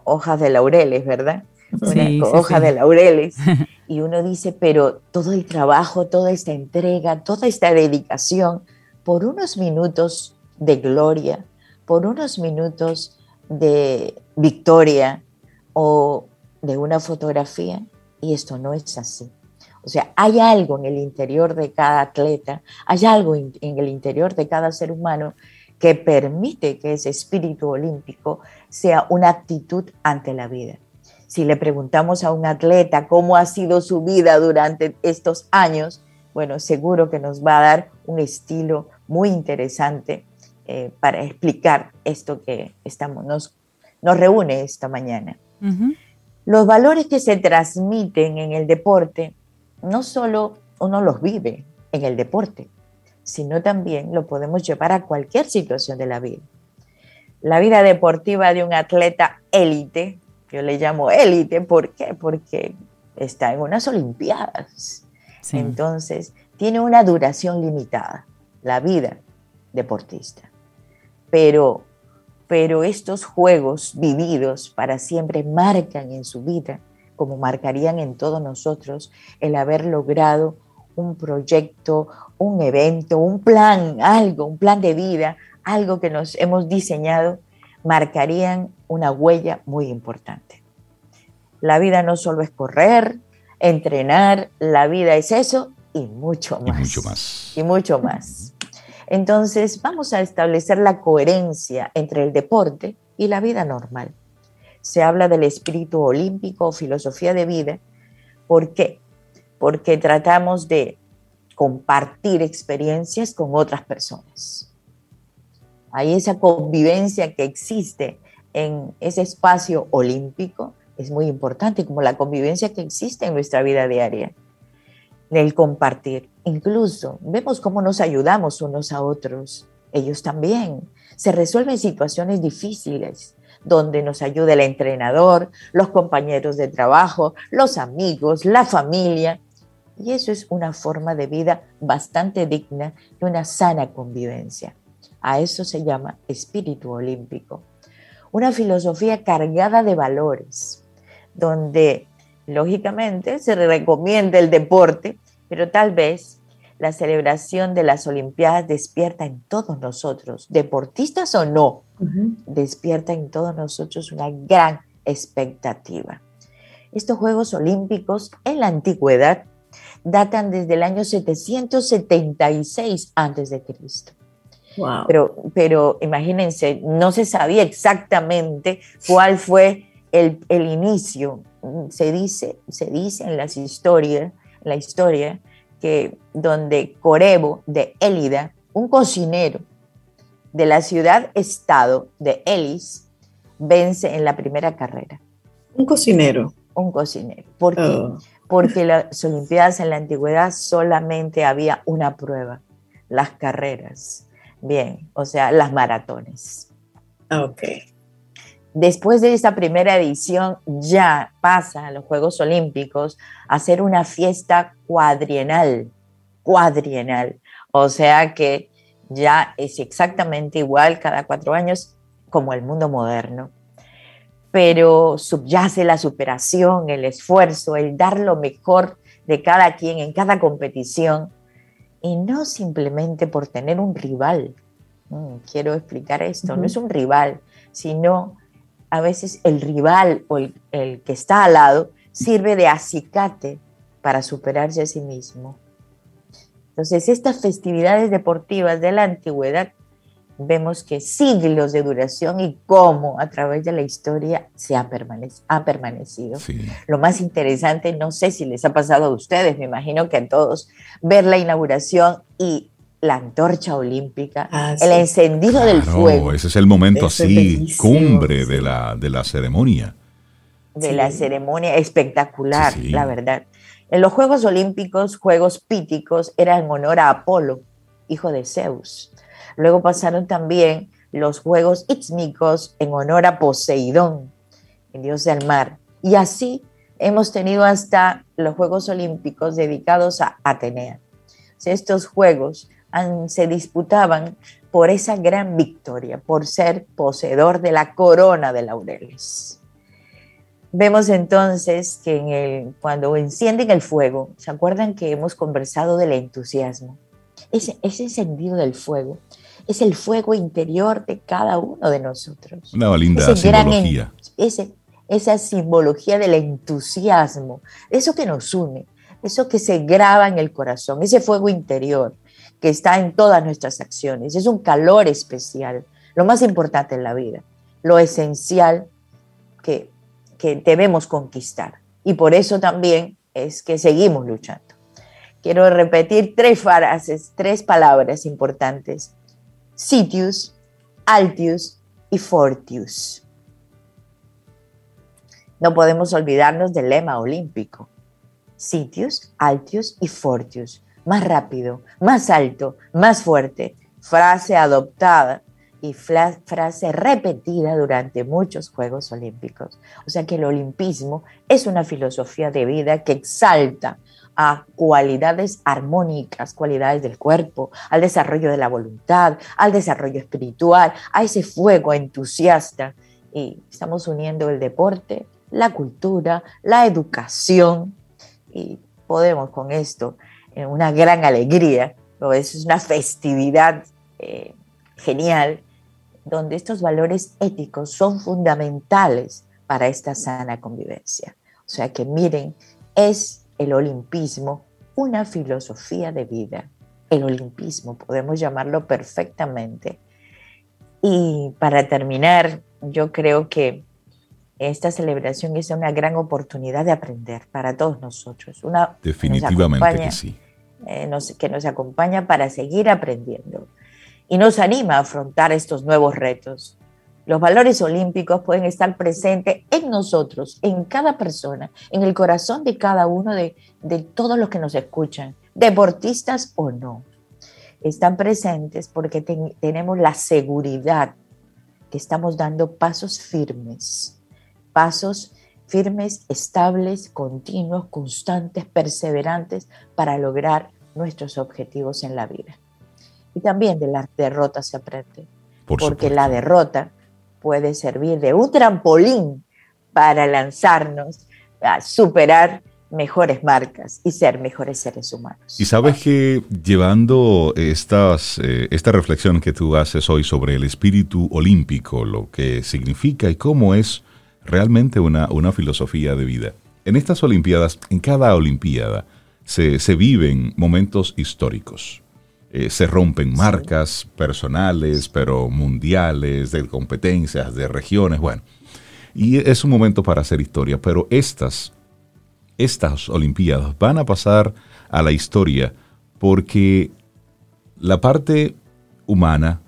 [SPEAKER 8] hoja de laureles, ¿verdad? Una hoja de laureles. Y uno dice, pero todo el trabajo, toda esta entrega, toda esta dedicación, por unos minutos de gloria, por unos minutos de victoria o de una fotografía, y esto no es así. O sea, hay algo en el interior de cada atleta, hay algo en el interior de cada ser humano que permite que ese espíritu olímpico sea una actitud ante la vida. Si le preguntamos a un atleta cómo ha sido su vida durante estos años, bueno, seguro que nos va a dar un estilo muy interesante eh, para explicar esto que estamos, nos, nos reúne esta mañana. Los valores que se transmiten en el deporte no solo uno los vive en el deporte, sino también lo podemos llevar a cualquier situación de la vida. La vida deportiva de un atleta élite, yo le llamo élite, ¿por qué? Porque está en unas Olimpiadas. Entonces, tiene una duración limitada, la vida deportista. Pero, pero estos juegos vividos para siempre marcan en su vida como marcarían en todos nosotros el haber logrado un proyecto, un evento, un plan, algo, un plan de vida, algo que nos hemos diseñado, marcarían una huella muy importante. La vida no solo es correr, entrenar, la vida es eso y mucho más.
[SPEAKER 1] Y mucho más.
[SPEAKER 8] Y mucho más. Entonces, vamos a establecer la coherencia entre el deporte y la vida normal se habla del espíritu olímpico o filosofía de vida. ¿Por qué? Porque tratamos de compartir experiencias con otras personas. Hay esa convivencia que existe en ese espacio olímpico, es muy importante, como la convivencia que existe en nuestra vida diaria, el compartir. Incluso vemos cómo nos ayudamos unos a otros, ellos también. Se resuelven situaciones difíciles, donde nos ayude el entrenador, los compañeros de trabajo, los amigos, la familia. Y eso es una forma de vida bastante digna y una sana convivencia. A eso se llama espíritu olímpico. Una filosofía cargada de valores, donde lógicamente se recomienda el deporte, pero tal vez la celebración de las Olimpiadas despierta en todos nosotros, deportistas o no, despierta en todos nosotros una gran expectativa. Estos Juegos Olímpicos en la antigüedad datan desde el año 776 a.C. Wow. Pero, pero imagínense, no se sabía exactamente cuál fue el, el inicio. Se dice, se dice en las historias, la historia que donde Corebo de Élida un cocinero de la ciudad-estado de Ellis vence en la primera carrera.
[SPEAKER 2] Un cocinero.
[SPEAKER 8] Un cocinero. ¿Por qué? Oh. Porque las Olimpiadas en la antigüedad solamente había una prueba, las carreras. Bien, o sea, las maratones.
[SPEAKER 2] Ah, ok.
[SPEAKER 8] Después de esta primera edición, ya pasa a los Juegos Olímpicos a ser una fiesta cuadrienal, cuadrienal. O sea que ya es exactamente igual cada cuatro años como el mundo moderno. Pero subyace la superación, el esfuerzo, el dar lo mejor de cada quien en cada competición y no simplemente por tener un rival. Mm, quiero explicar esto, no es un rival, sino a veces el rival o el, el que está al lado sirve de acicate para superarse a sí mismo. Entonces, estas festividades deportivas de la antigüedad vemos que siglos de duración y cómo a través de la historia se ha, permanecido. Lo más interesante, no sé si les ha pasado a ustedes, me imagino que a todos, ver la inauguración y la antorcha olímpica, ah, el encendido del fuego.
[SPEAKER 1] Ese es el momento así, cumbre de la, de la ceremonia.
[SPEAKER 8] De la ceremonia espectacular, la verdad. En los Juegos Olímpicos, Juegos Píticos, era en honor a Apolo, hijo de Zeus. Luego pasaron también los Juegos Ítmicos en honor a Poseidón, el dios del mar. Y así hemos tenido hasta los Juegos Olímpicos dedicados a Atenea. Estos Juegos se disputaban por esa gran victoria, por ser poseedor de la corona de laureles. Vemos entonces que en el, cuando encienden el fuego, ¿se acuerdan que hemos conversado del entusiasmo? Ese, ese encendido del fuego es el fuego interior de cada uno de nosotros.
[SPEAKER 1] Una linda simbología.
[SPEAKER 8] esa simbología del entusiasmo, eso que nos une, eso que se graba en el corazón, ese fuego interior que está en todas nuestras acciones. Es un calor especial, lo más importante en la vida, lo esencial que debemos conquistar. Y por eso también es que seguimos luchando. Quiero repetir tres frases, tres palabras importantes. Sitius, Altius y Fortius. No podemos olvidarnos del lema olímpico. Sitius, Altius y Fortius. Más rápido, más alto, más fuerte. Frase adoptada y frase repetida durante muchos Juegos Olímpicos. O sea que el olimpismo es una filosofía de vida que exalta a cualidades armónicas, cualidades del cuerpo, al desarrollo de la voluntad, al desarrollo espiritual, a ese fuego entusiasta. Y estamos uniendo el deporte, la cultura, la educación y podemos con esto, una gran alegría, es una festividad eh, genial, donde estos valores éticos son fundamentales para esta sana convivencia. O sea que miren, es el olimpismo una filosofía de vida. El olimpismo, podemos llamarlo perfectamente. Y para terminar, yo creo que esta celebración es una gran oportunidad de aprender para todos nosotros. Una
[SPEAKER 1] Definitivamente que sí.
[SPEAKER 8] Eh, que nos acompaña para seguir aprendiendo y nos anima a afrontar estos nuevos retos. Los valores olímpicos pueden estar presentes en nosotros, en cada persona, en el corazón de cada uno de, todos los que nos escuchan, deportistas o no. Están presentes porque tenemos la seguridad que estamos dando pasos firmes, pasos firmes, estables, continuos, constantes, perseverantes para lograr nuestros objetivos en la vida. Y también de las derrotas se aprende. porque la derrota puede servir de un trampolín para lanzarnos a superar mejores marcas y ser mejores seres humanos.
[SPEAKER 1] Y sabes que llevando estas, eh, esta reflexión que tú haces hoy sobre el espíritu olímpico, lo que significa y cómo es realmente una, una filosofía de vida. En estas Olimpiadas, en cada Olimpiada, se, se viven momentos históricos. Eh, se rompen marcas personales, pero mundiales, de competencias, de regiones, bueno. Y es un momento para hacer historia, pero estas, estas Olimpiadas van a pasar a la historia porque la parte humana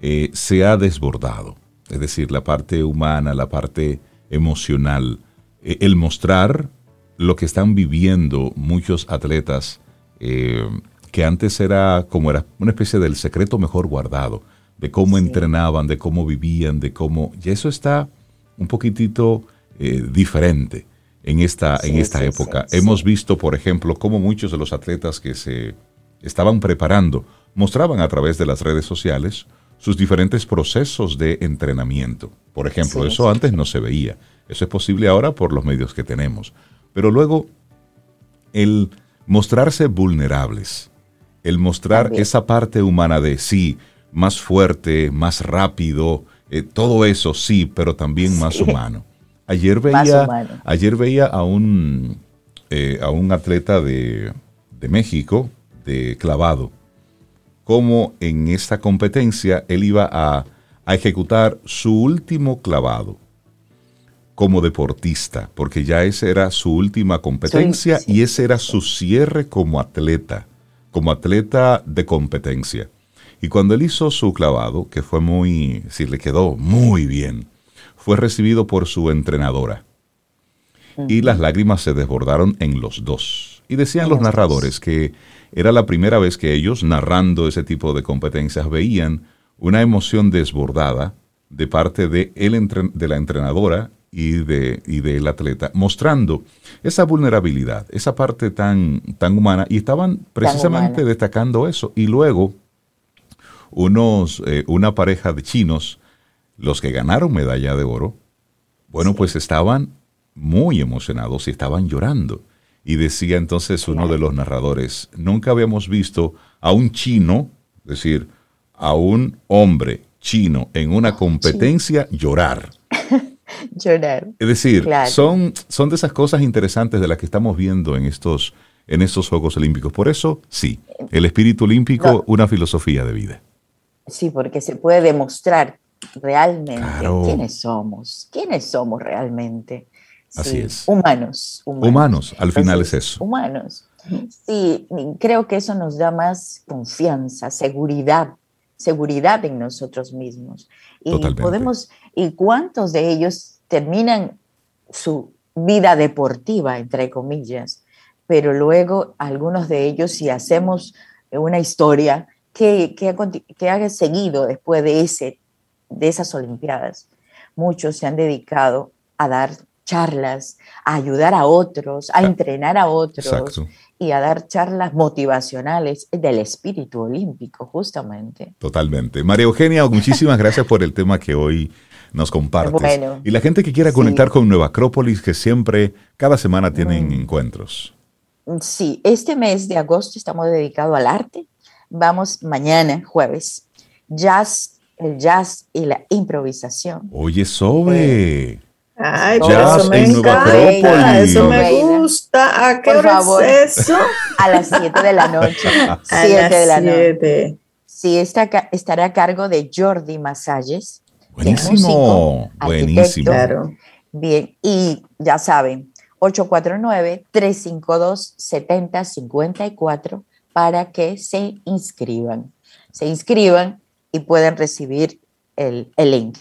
[SPEAKER 1] eh, se ha desbordado. Es decir, la parte humana, la parte emocional, eh, el mostrar lo que están viviendo muchos atletas, eh, que antes era como era una especie del secreto mejor guardado, de cómo entrenaban, de cómo vivían, de cómo... Y eso está un poquitito diferente en esta, en esta época. Hemos visto, por ejemplo, cómo muchos de los atletas que se estaban preparando mostraban a través de las redes sociales sus diferentes procesos de entrenamiento. Por ejemplo, eso antes no se veía. Eso es posible ahora por los medios que tenemos. Pero luego, el mostrarse vulnerables, el mostrar esa parte humana de sí, más fuerte, más rápido, eh, todo eso sí, pero también más humano. Ayer veía, ayer veía a un, eh, a un atleta de, de México, de clavado, como en esta competencia él iba a, ejecutar su último clavado como deportista, porque ya esa era su última competencia y ese era su cierre como atleta, como atleta de competencia. Y cuando él hizo su clavado, que fue muy, sí, le quedó muy bien, fue recibido por su entrenadora. Y las lágrimas se desbordaron en los dos. Y decían los narradores que era la primera vez que ellos, narrando ese tipo de competencias, veían una emoción desbordada de parte de, de la entrenadora y, de, y del atleta, mostrando esa vulnerabilidad, esa parte tan, tan humana, y estaban precisamente destacando eso. Y luego, unos, eh, una pareja de chinos, los que ganaron medalla de oro, bueno, pues estaban muy emocionados y estaban llorando. Y decía entonces uno de los narradores, nunca habíamos visto a un chino, es decir, a un hombre chino en una competencia llorar.
[SPEAKER 8] llorar.
[SPEAKER 1] Es decir, son, son de esas cosas interesantes de las que estamos viendo en estos, en estos Juegos Olímpicos. Por eso, sí, el espíritu olímpico, una filosofía de vida.
[SPEAKER 8] Sí, porque se puede demostrar realmente quiénes somos, quiénes somos realmente.
[SPEAKER 1] Así es.
[SPEAKER 8] Humanos,
[SPEAKER 1] humanos. al final es eso.
[SPEAKER 8] Humanos. Sí, creo que eso nos da más confianza, seguridad, seguridad en nosotros mismos. Y podemos, ¿y cuántos de ellos terminan su vida deportiva, entre comillas? Pero luego algunos de ellos, si hacemos una historia que, que, que ha seguido después de, ese, de esas Olimpiadas, muchos se han dedicado a dar charlas, a ayudar a otros, a entrenar a otros y a dar charlas motivacionales del espíritu olímpico, justamente.
[SPEAKER 1] Totalmente. María Eugenia, muchísimas gracias por el tema que hoy nos compartes. y la gente que quiera conectar con Nueva Acrópolis, que siempre, cada semana tienen mm. encuentros.
[SPEAKER 8] Sí, este mes de agosto estamos dedicados al arte. Vamos mañana, jueves, jazz, el jazz y la improvisación.
[SPEAKER 1] Oye, Sobe.
[SPEAKER 2] Eh, Ay, pero eso me encanta, eso me gusta. ¿A qué hora es eso?
[SPEAKER 8] A las 7 de la noche. A 7 de la noche. Sí, está, estará a cargo de Jordi Masalles.
[SPEAKER 1] Buenísimo, buenísimo.
[SPEAKER 8] Bien, y ya saben, 849-352-7054 para que se inscriban. Se inscriban y puedan recibir el, el link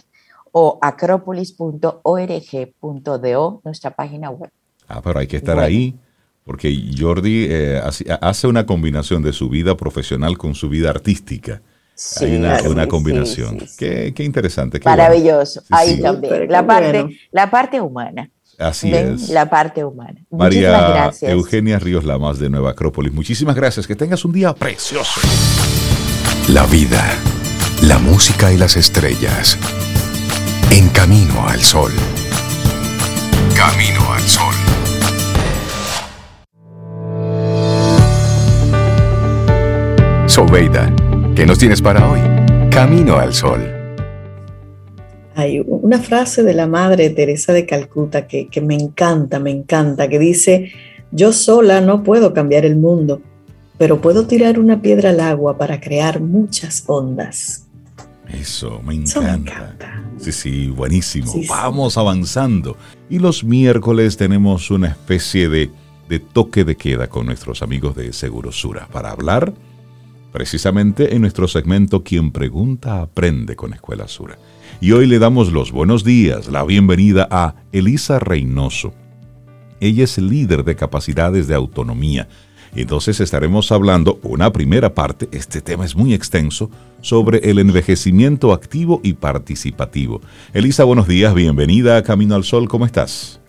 [SPEAKER 8] o acropolis.org.do, nuestra página web.
[SPEAKER 1] Ah, pero hay que estar ahí, porque Jordi eh, hace una combinación de su vida profesional con su vida artística. Sí, hay una, combinación. qué, interesante.
[SPEAKER 8] Maravilloso. ahí también. La parte, la parte humana.
[SPEAKER 1] Así es.
[SPEAKER 8] La parte humana.
[SPEAKER 1] María gracias. Eugenia Ríos Lamas de Nueva Acrópolis. Muchísimas gracias. Que tengas un día precioso.
[SPEAKER 5] La vida, la música y las estrellas en Camino al Sol. Camino al Sol. Sobeida, ¿qué nos tienes para hoy? Camino al Sol.
[SPEAKER 2] Hay una frase de la Madre Teresa de Calcuta que, que me encanta, me encanta, que dice, yo sola no puedo cambiar el mundo, pero puedo tirar una piedra al agua para crear muchas ondas.
[SPEAKER 1] Eso, me encanta. Sí, sí, buenísimo. Vamos avanzando. Y los miércoles tenemos una especie de, de toque de queda con nuestros amigos de Segurosura para hablar precisamente en nuestro segmento Quien pregunta aprende con Escuela Sura. Y hoy le damos los buenos días, la bienvenida a Elisa Reynoso. Ella es líder de capacidades de autonomía. Entonces estaremos hablando una primera parte, este tema es muy extenso, sobre el envejecimiento activo y participativo. Elisa, buenos días, bienvenida a Camino al Sol, ¿cómo estás?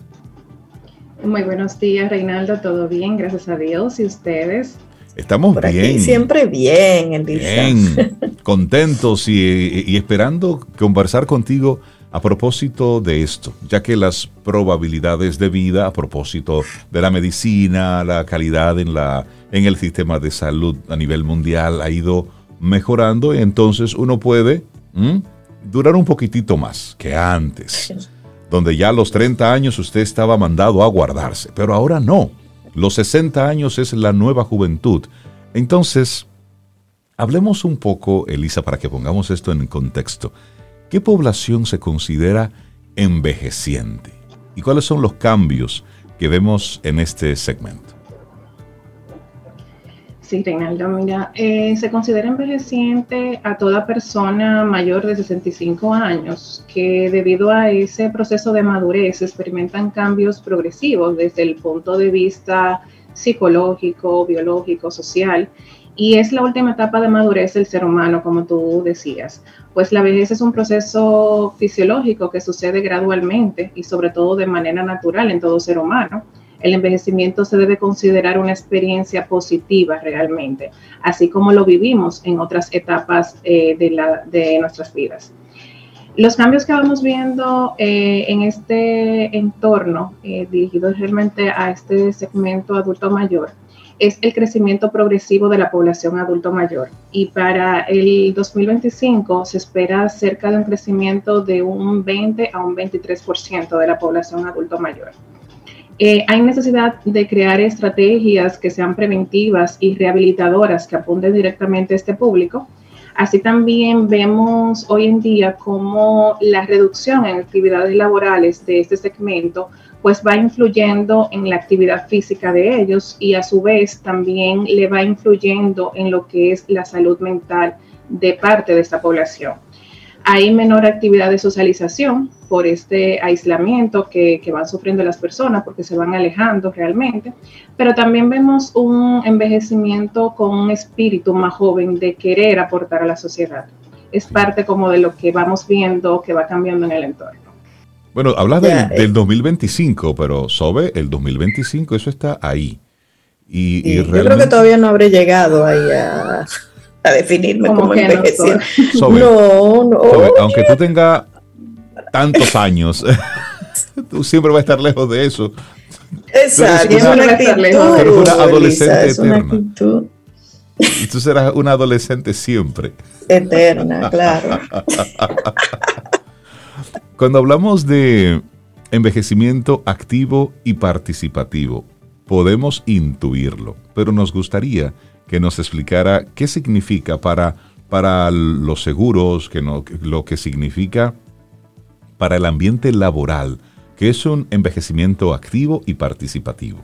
[SPEAKER 9] Muy buenos días, Reinaldo, todo bien, gracias a Dios y ustedes.
[SPEAKER 1] Estamos bien.
[SPEAKER 2] siempre bien, Elisa.
[SPEAKER 1] Bien, contentos y, esperando conversar contigo a propósito de esto, ya que las probabilidades de vida, a propósito de la medicina, la calidad en, la, en el sistema de salud a nivel mundial ha ido mejorando, y entonces uno puede durar un poquitito más que antes, donde ya a los 30 años usted estaba mandado a guardarse, pero ahora no los 60 años es la nueva juventud. Entonces, hablemos un poco, Elisa, para que pongamos esto en contexto. ¿Qué población se considera envejeciente? ¿Y cuáles son los cambios que vemos en este segmento?
[SPEAKER 9] Sí, Reinaldo, mira, eh, se considera envejeciente a toda persona mayor de 65 años que debido a ese proceso de madurez experimentan cambios progresivos desde el punto de vista psicológico, biológico, social. Y es la última etapa de madurez del ser humano, como tú decías. Pues la vejez es un proceso fisiológico que sucede gradualmente y sobre todo de manera natural en todo ser humano el envejecimiento se debe considerar una experiencia positiva realmente, así como lo vivimos en otras etapas eh, de, nuestras vidas. Los cambios que vamos viendo eh, en este entorno, eh, dirigidos realmente a este segmento adulto mayor, es el crecimiento progresivo de la población adulto mayor. Y para el 2025 se espera cerca de un crecimiento de un 20 a un 23% de la población adulto mayor. Eh, hay necesidad de crear estrategias que sean preventivas y rehabilitadoras que apunten directamente a este público. Así también vemos hoy en día cómo la reducción en actividades laborales de este segmento pues va influyendo en la actividad física de ellos y a su vez también le va influyendo en lo que es la salud mental de parte de esta población. Hay menor actividad de socialización por este aislamiento que, van sufriendo las personas porque se van alejando realmente, pero también vemos un envejecimiento con un espíritu más joven de querer aportar a la sociedad. Es parte como de lo que vamos viendo que va cambiando en el entorno.
[SPEAKER 1] Bueno, hablas del, 2025, eh. pero Sobe, el 2025, eso está ahí. Y,
[SPEAKER 2] Yo creo que todavía no habré llegado ahí a a definirme como envejeciente. No, no.
[SPEAKER 1] aunque tú tengas tantos años, tú siempre vas a estar lejos de eso.
[SPEAKER 2] Exacto, es una, actitud.
[SPEAKER 1] una adolescente eterna. Y tú serás una adolescente siempre.
[SPEAKER 2] Eterna, claro.
[SPEAKER 1] Cuando hablamos de envejecimiento activo y participativo, podemos intuirlo, pero nos gustaría que nos explicara qué significa para, para los seguros, que no, lo que significa para el ambiente laboral, que es un envejecimiento activo y participativo.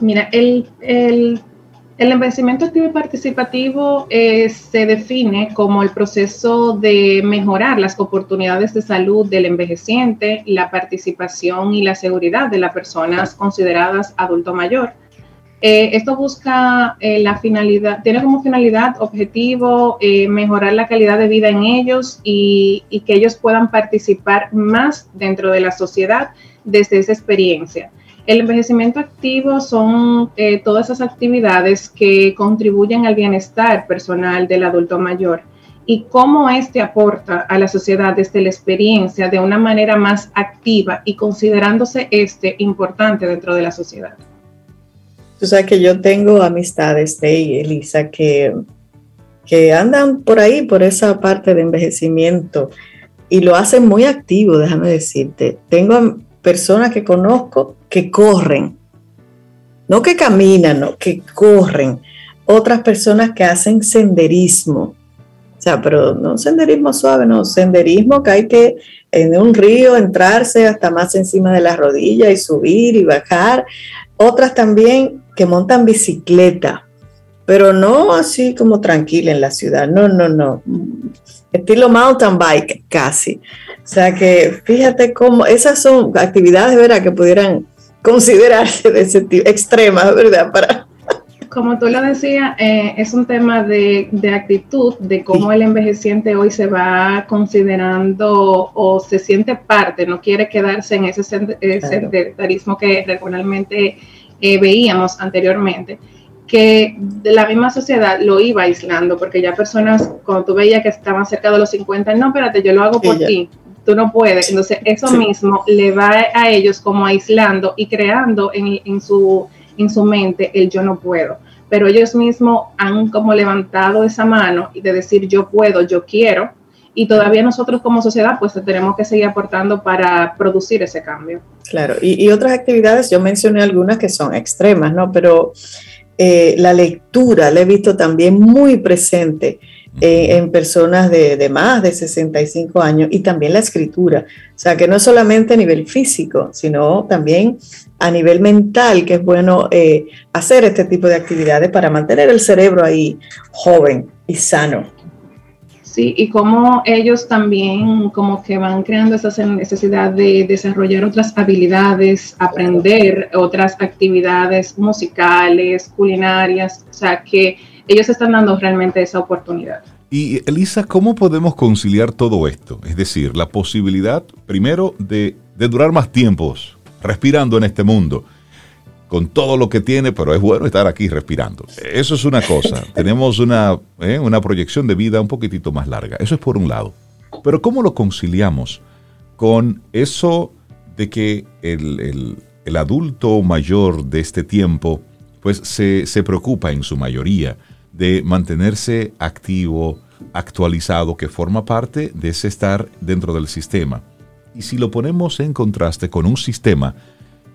[SPEAKER 9] Mira, el, el, envejecimiento activo y participativo eh, se define como el proceso de mejorar las oportunidades de salud del envejeciente, la participación y la seguridad de las personas consideradas adulto mayor eh, esto busca eh, la finalidad, tiene como finalidad, objetivo, eh, mejorar la calidad de vida en ellos y, que ellos puedan participar más dentro de la sociedad desde esa experiencia. El envejecimiento activo son todas esas actividades que contribuyen al bienestar personal del adulto mayor y cómo éste aporta a la sociedad desde la experiencia de una manera más activa y considerándose este importante dentro de la sociedad.
[SPEAKER 2] Tú sabes que yo tengo amistades de Elisa que, que andan por ahí, por esa parte de envejecimiento y lo hacen muy activo, déjame decirte. Tengo personas que conozco que corren, no que caminan, no, que corren. Otras personas que hacen senderismo. O sea, pero no senderismo suave, no, senderismo que hay que en un río entrarse hasta más encima de la rodilla y subir y bajar. Otras también que montan bicicleta. pero no así como tranquila en la ciudad, no, no, no, estilo mountain bike casi. O sea que fíjate cómo esas son actividades, ¿verdad? Que pudieran considerarse de ese tipo, extremas, ¿verdad? Para,
[SPEAKER 9] como tú lo decías, eh, es un tema de, actitud, de cómo el envejeciente hoy se va considerando o se siente parte, no quiere quedarse en ese sedentarismo que regularmente eh, veíamos anteriormente, que de la misma sociedad lo iba aislando, porque ya personas, cuando tú veías que estaban cerca de los 50, no, espérate, yo lo hago por ti, tú no puedes. Entonces, eso mismo le va a ellos como aislando y creando en, en su en su mente el yo no puedo, pero ellos mismos han como levantado esa mano y de decir yo puedo, yo quiero, y todavía nosotros como sociedad pues tenemos que seguir aportando para producir ese cambio.
[SPEAKER 2] Claro, y, otras actividades, yo mencioné algunas que son extremas, ¿no? Pero eh, la lectura la he visto también muy presente eh, en personas de, más de 65 años y también la escritura. O sea, que no solamente a nivel físico, sino también a nivel mental, que es bueno eh, hacer este tipo de actividades para mantener el cerebro ahí joven y sano.
[SPEAKER 9] Sí, y como ellos también como que van creando esa necesidad de desarrollar otras habilidades, aprender otras actividades musicales, culinarias, o sea que ellos están dando realmente esa oportunidad.
[SPEAKER 1] Y Elisa, ¿cómo podemos conciliar todo esto? Es decir, la posibilidad, primero, de, durar más tiempos respirando en este mundo, con todo lo que tiene, pero es bueno estar aquí respirando. Eso es una cosa. Tenemos una, ¿eh? una proyección de vida un poquitito más larga. Eso es por un lado. Pero ¿cómo lo conciliamos con eso de que el, adulto mayor de este tiempo, pues se, se preocupa en su mayoría de mantenerse activo, actualizado, que forma parte de ese estar dentro del sistema. Y si lo ponemos en contraste con un sistema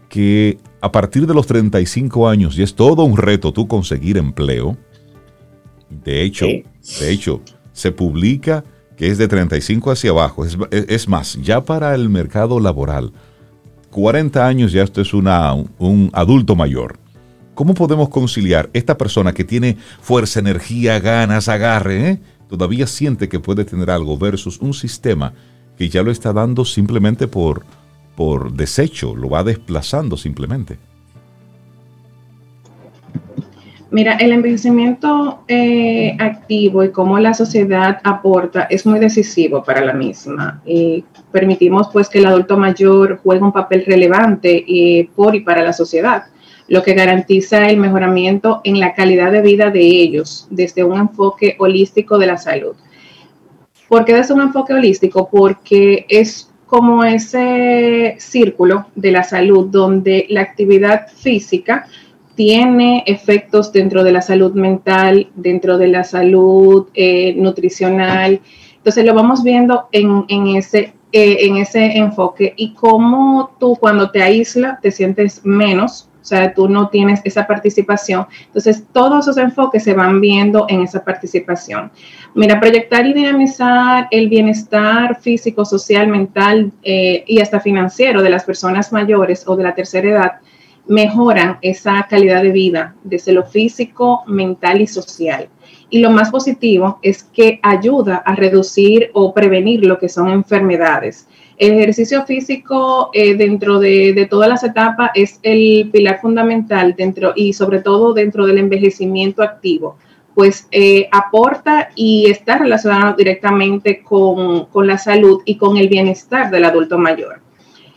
[SPEAKER 1] que a partir de los 35 años y es todo un reto tú conseguir empleo, de hecho, de hecho, se publica que es de 35 hacia abajo. Es, es, más, ya para el mercado laboral, 40 años ya esto es una, un adulto mayor. ¿Cómo podemos conciliar esta persona que tiene fuerza, energía, ganas, agarre, eh? todavía siente que puede tener algo versus un sistema que ya lo está dando simplemente por, por desecho, lo va desplazando simplemente?
[SPEAKER 9] Mira, el envejecimiento eh, activo y cómo la sociedad aporta es muy decisivo para la misma. Y permitimos pues que el adulto mayor juegue un papel relevante eh, por y para la sociedad lo que garantiza el mejoramiento en la calidad de vida de ellos desde un enfoque holístico de la salud. ¿Por qué desde un enfoque holístico? Porque es como ese círculo de la salud donde la actividad física tiene efectos dentro de la salud mental, dentro de la salud eh, nutricional. Entonces lo vamos viendo en, ese, eh, en ese enfoque y cómo tú cuando te aísla te sientes menos sea, tú no tienes esa participación. Entonces, todos esos enfoques se van viendo en esa participación. Mira, proyectar y dinamizar el bienestar físico, social, mental eh, y hasta financiero de las personas mayores o de la tercera edad mejoran esa calidad de vida desde lo físico, mental y social. Y lo más positivo es que ayuda a reducir o prevenir lo que son enfermedades. Ejercicio físico eh, dentro de, todas las etapas es el pilar fundamental dentro y sobre todo dentro del envejecimiento activo, pues eh, aporta y está relacionado directamente con, con, la salud y con el bienestar del adulto mayor.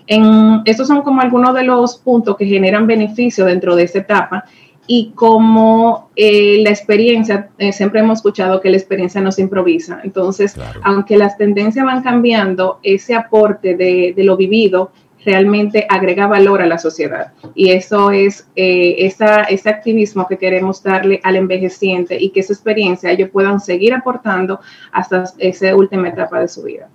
[SPEAKER 9] En, estos son como algunos de los puntos que generan beneficio dentro de esta etapa y como eh, la experiencia, eh, siempre hemos escuchado que la experiencia no se improvisa. Entonces, aunque las tendencias van cambiando, ese aporte de, lo vivido realmente agrega valor a la sociedad. Y eso es eh, esa, ese activismo que queremos darle al envejeciente y que esa experiencia ellos puedan seguir aportando hasta esa última etapa de su vida.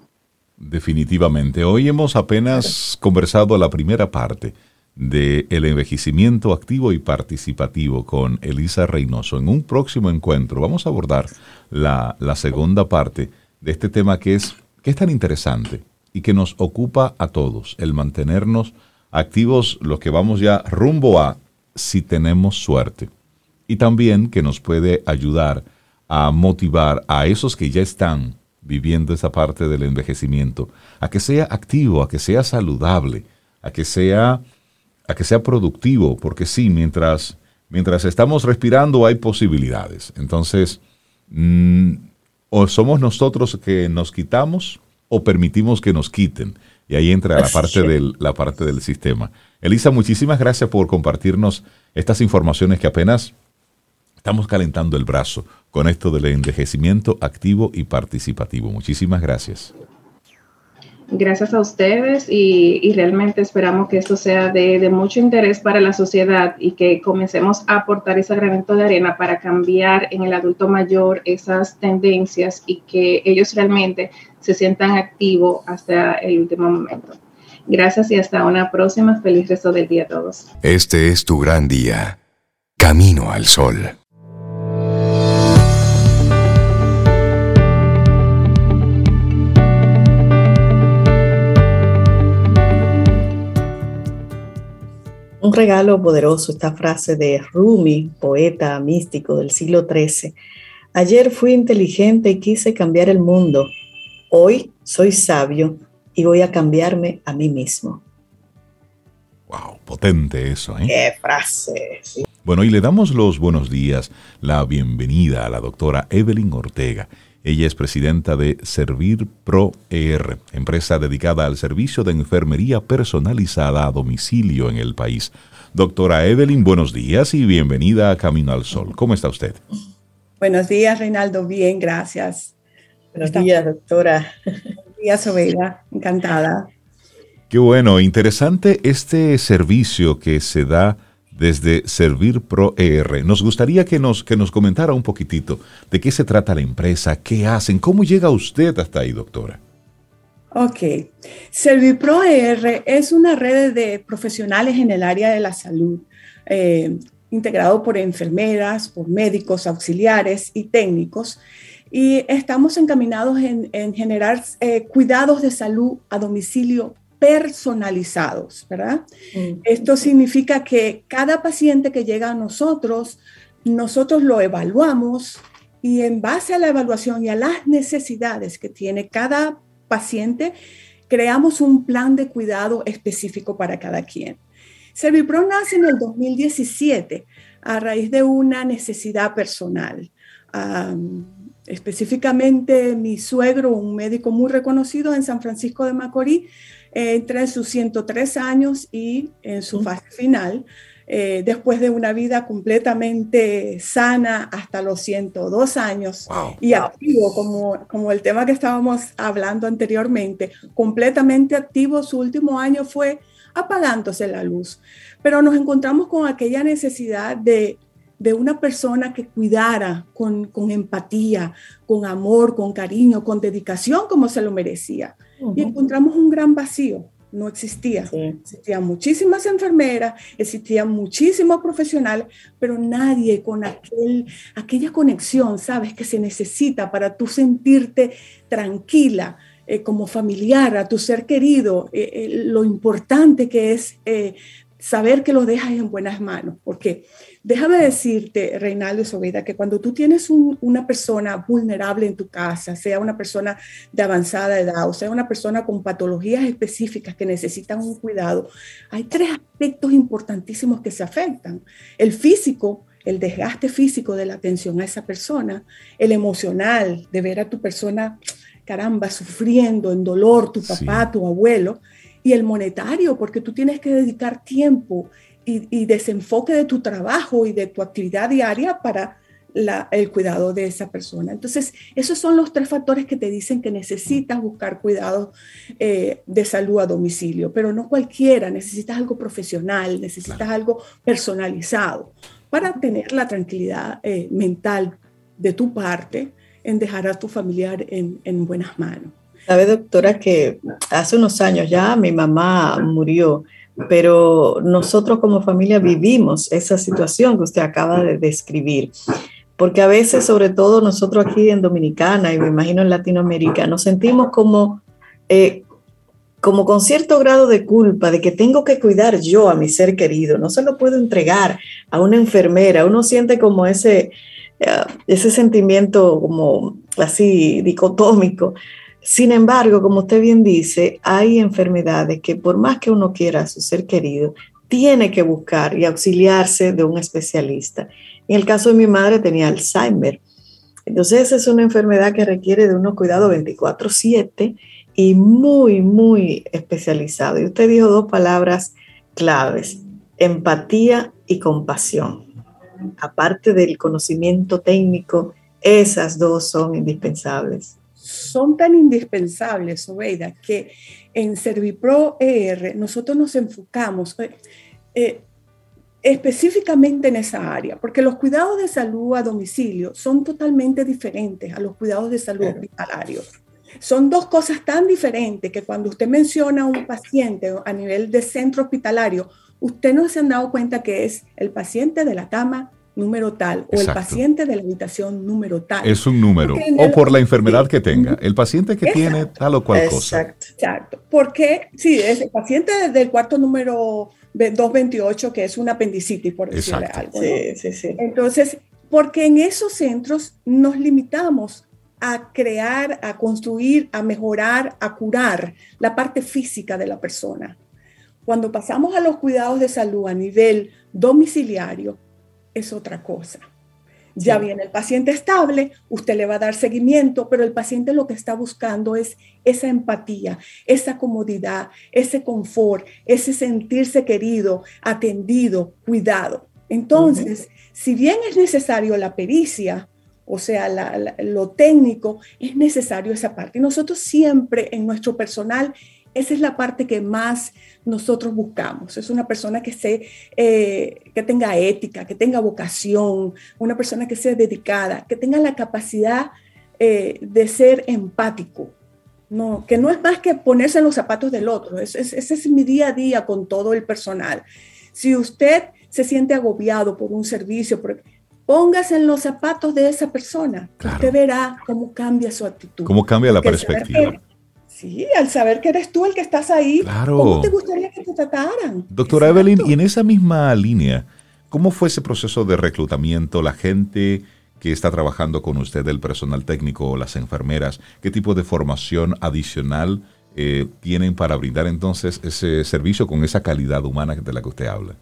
[SPEAKER 1] Definitivamente. Hoy hemos apenas conversado la primera parte de el envejecimiento activo y participativo con Elisa Reynoso. En un próximo encuentro vamos a abordar la, la segunda parte de este tema que es, que es tan interesante y que nos ocupa a todos, el mantenernos activos, los que vamos ya rumbo a si tenemos suerte. y también que nos puede ayudar a motivar a esos que ya están viviendo esa parte del envejecimiento, a que sea activo, a que sea saludable, a que sea, a que sea productivo, porque sí, mientras, mientras estamos respirando hay posibilidades. Entonces, mm, o somos nosotros que nos quitamos o permitimos que nos quiten. Y ahí entra la parte, del, la parte del sistema. Elisa, muchísimas gracias por compartirnos estas informaciones que apenas estamos calentando el brazo con esto del envejecimiento activo y participativo. Muchísimas gracias.
[SPEAKER 9] Gracias a ustedes y, realmente esperamos que esto sea de, mucho interés para la sociedad y que comencemos a aportar ese granito de arena para cambiar en el adulto mayor esas tendencias y que ellos realmente se sientan activos hasta el último momento. Gracias y hasta una próxima. Feliz resto del día a todos.
[SPEAKER 5] Este es tu gran día. Camino al sol.
[SPEAKER 2] Un regalo poderoso, esta frase de Rumi, poeta místico del siglo XIII. Ayer fui inteligente y quise cambiar el mundo. Hoy soy sabio y voy a cambiarme a mí mismo.
[SPEAKER 1] Wow, potente eso, ¿eh?
[SPEAKER 2] Qué frase.
[SPEAKER 1] Bueno, y le damos los buenos días, la bienvenida a la doctora Evelyn Ortega. Ella es presidenta de Servir Pro ER, empresa dedicada al servicio de enfermería personalizada a domicilio en el país. Doctora Evelyn, buenos días y bienvenida a Camino al Sol. ¿Cómo está usted?
[SPEAKER 10] Buenos días, Reinaldo. Bien, gracias.
[SPEAKER 2] Buenos días, doctora.
[SPEAKER 10] Buenos días, Oveida. Encantada.
[SPEAKER 1] Qué bueno, interesante este servicio que se da desde Servir Pro ER. Nos gustaría que nos, que nos comentara un poquitito de qué se trata la empresa, qué hacen, cómo llega usted hasta ahí, doctora.
[SPEAKER 10] Ok. Servir Pro ER es una red de profesionales en el área de la salud, eh, integrado por enfermeras, por médicos, auxiliares y técnicos. Y estamos encaminados en, generar eh, cuidados de salud a domicilio personalizados, ¿verdad? Mm. Esto significa que cada paciente que llega a nosotros, nosotros lo evaluamos y en base a la evaluación y a las necesidades que tiene cada paciente, creamos un plan de cuidado específico para cada quien. Servipro nace en el 2017 a raíz de una necesidad personal. específicamente mi suegro, un médico muy reconocido en San Francisco de Macorís, entre sus 103 años y en su fase final, eh, después de una vida completamente sana hasta los 102 años. Y activo, como, como el tema que estábamos hablando anteriormente, completamente activo, su último año fue apagándose la luz. Pero nos encontramos con aquella necesidad de, de una persona que cuidara con, con, empatía, con amor, con cariño, con dedicación como se lo merecía y encontramos un gran vacío. No existía. Existían muchísimas enfermeras, existían muchísimos profesionales, pero nadie con aquel, aquella conexión, ¿sabes? Que se necesita para tú sentirte tranquila, eh, como familiar, a tu ser querido, eh, eh, lo importante que es saber que lo dejas en buenas manos, porque déjame decirte, Reinaldo Sobeda, que cuando tú tienes una persona vulnerable en tu casa, sea una persona de avanzada edad o sea una persona con patologías específicas que necesitan un cuidado, hay tres aspectos importantísimos que se afectan. El físico, el desgaste físico de la atención a esa persona, el emocional, de ver a tu persona, caramba, sufriendo en dolor, tu papá, tu abuelo, y el monetario, porque tú tienes que dedicar tiempo y, desenfoque de tu trabajo y de tu actividad diaria para el cuidado de esa persona. Entonces, esos son los tres factores que te dicen que necesitas buscar cuidado eh, de salud a domicilio, pero no cualquiera, necesitas algo profesional, necesitas algo personalizado para tener la tranquilidad eh, mental de tu parte en dejar a tu familiar en, en buenas manos.
[SPEAKER 2] Sabe, doctora, que hace unos años ya mi mamá murió, pero nosotros como familia vivimos esa situación que usted acaba de describir. Porque a veces, sobre todo nosotros aquí en Dominicana y me imagino en Latinoamérica, nos sentimos como eh, como con cierto grado de culpa de que tengo que cuidar yo a mi ser querido, no se lo puedo entregar a una enfermera, uno siente como ese, eh, ese sentimiento como así dicotómico. Sin embargo, como usted bien dice, hay enfermedades que por más que uno quiera a su ser querido, tiene que buscar y auxiliarse de un especialista. En el caso de mi madre tenía Alzheimer. Entonces, es una enfermedad que requiere de unos cuidados 24/7 y muy, muy especializado. Y usted dijo dos palabras claves, empatía y compasión. Aparte del conocimiento técnico, esas dos son indispensables.
[SPEAKER 10] Son tan indispensables, Obeida, que en Servipro ER nosotros nos enfocamos eh, eh, específicamente en esa área, porque los cuidados de salud a domicilio son totalmente diferentes a los cuidados de salud hospitalarios. Son dos cosas tan diferentes que cuando usted menciona a un paciente a nivel de centro hospitalario, usted no se han dado cuenta que es el paciente de la cama número tal o el paciente de la habitación número tal.
[SPEAKER 1] Es un número o por la enfermedad que tenga. El paciente que tiene tal o cual cosa.
[SPEAKER 10] Exacto. Porque, sí, es el paciente del cuarto número 228 que es un apendicitis, por decirle algo. Sí, sí, sí. Entonces, porque en esos centros nos limitamos a crear, a construir, a mejorar, a curar la parte física de la persona. Cuando pasamos a los cuidados de salud a nivel domiciliario, es otra cosa. Ya viene el paciente estable, usted le va a dar seguimiento, pero el paciente lo que está buscando es esa empatía, esa comodidad, ese confort, ese sentirse querido, atendido, cuidado. Entonces, si bien es necesario la pericia, o sea, lo técnico, es necesario esa parte. Y nosotros siempre en nuestro personal, esa es la parte que más nosotros buscamos. Es una persona que, se, eh, que tenga ética, que tenga vocación, una persona que sea dedicada, que tenga la capacidad eh, de ser empático. No, que no es más que ponerse en los zapatos del otro. Ese es, es mi día a día con todo el personal. Si usted se siente agobiado por un servicio, por, Póngase en los zapatos de esa persona. Usted verá cómo cambia su actitud.
[SPEAKER 1] Cómo cambia la perspectiva.
[SPEAKER 10] Sí, al saber que eres tú el que estás ahí, claro. ¿cómo te gustaría que te trataran?
[SPEAKER 1] Doctora Evelyn, y en esa misma línea, ¿cómo fue ese proceso de reclutamiento? La gente que está trabajando con usted, el personal técnico o las enfermeras, ¿qué tipo de formación adicional eh, tienen para brindar entonces ese servicio con esa calidad humana de la que usted habla?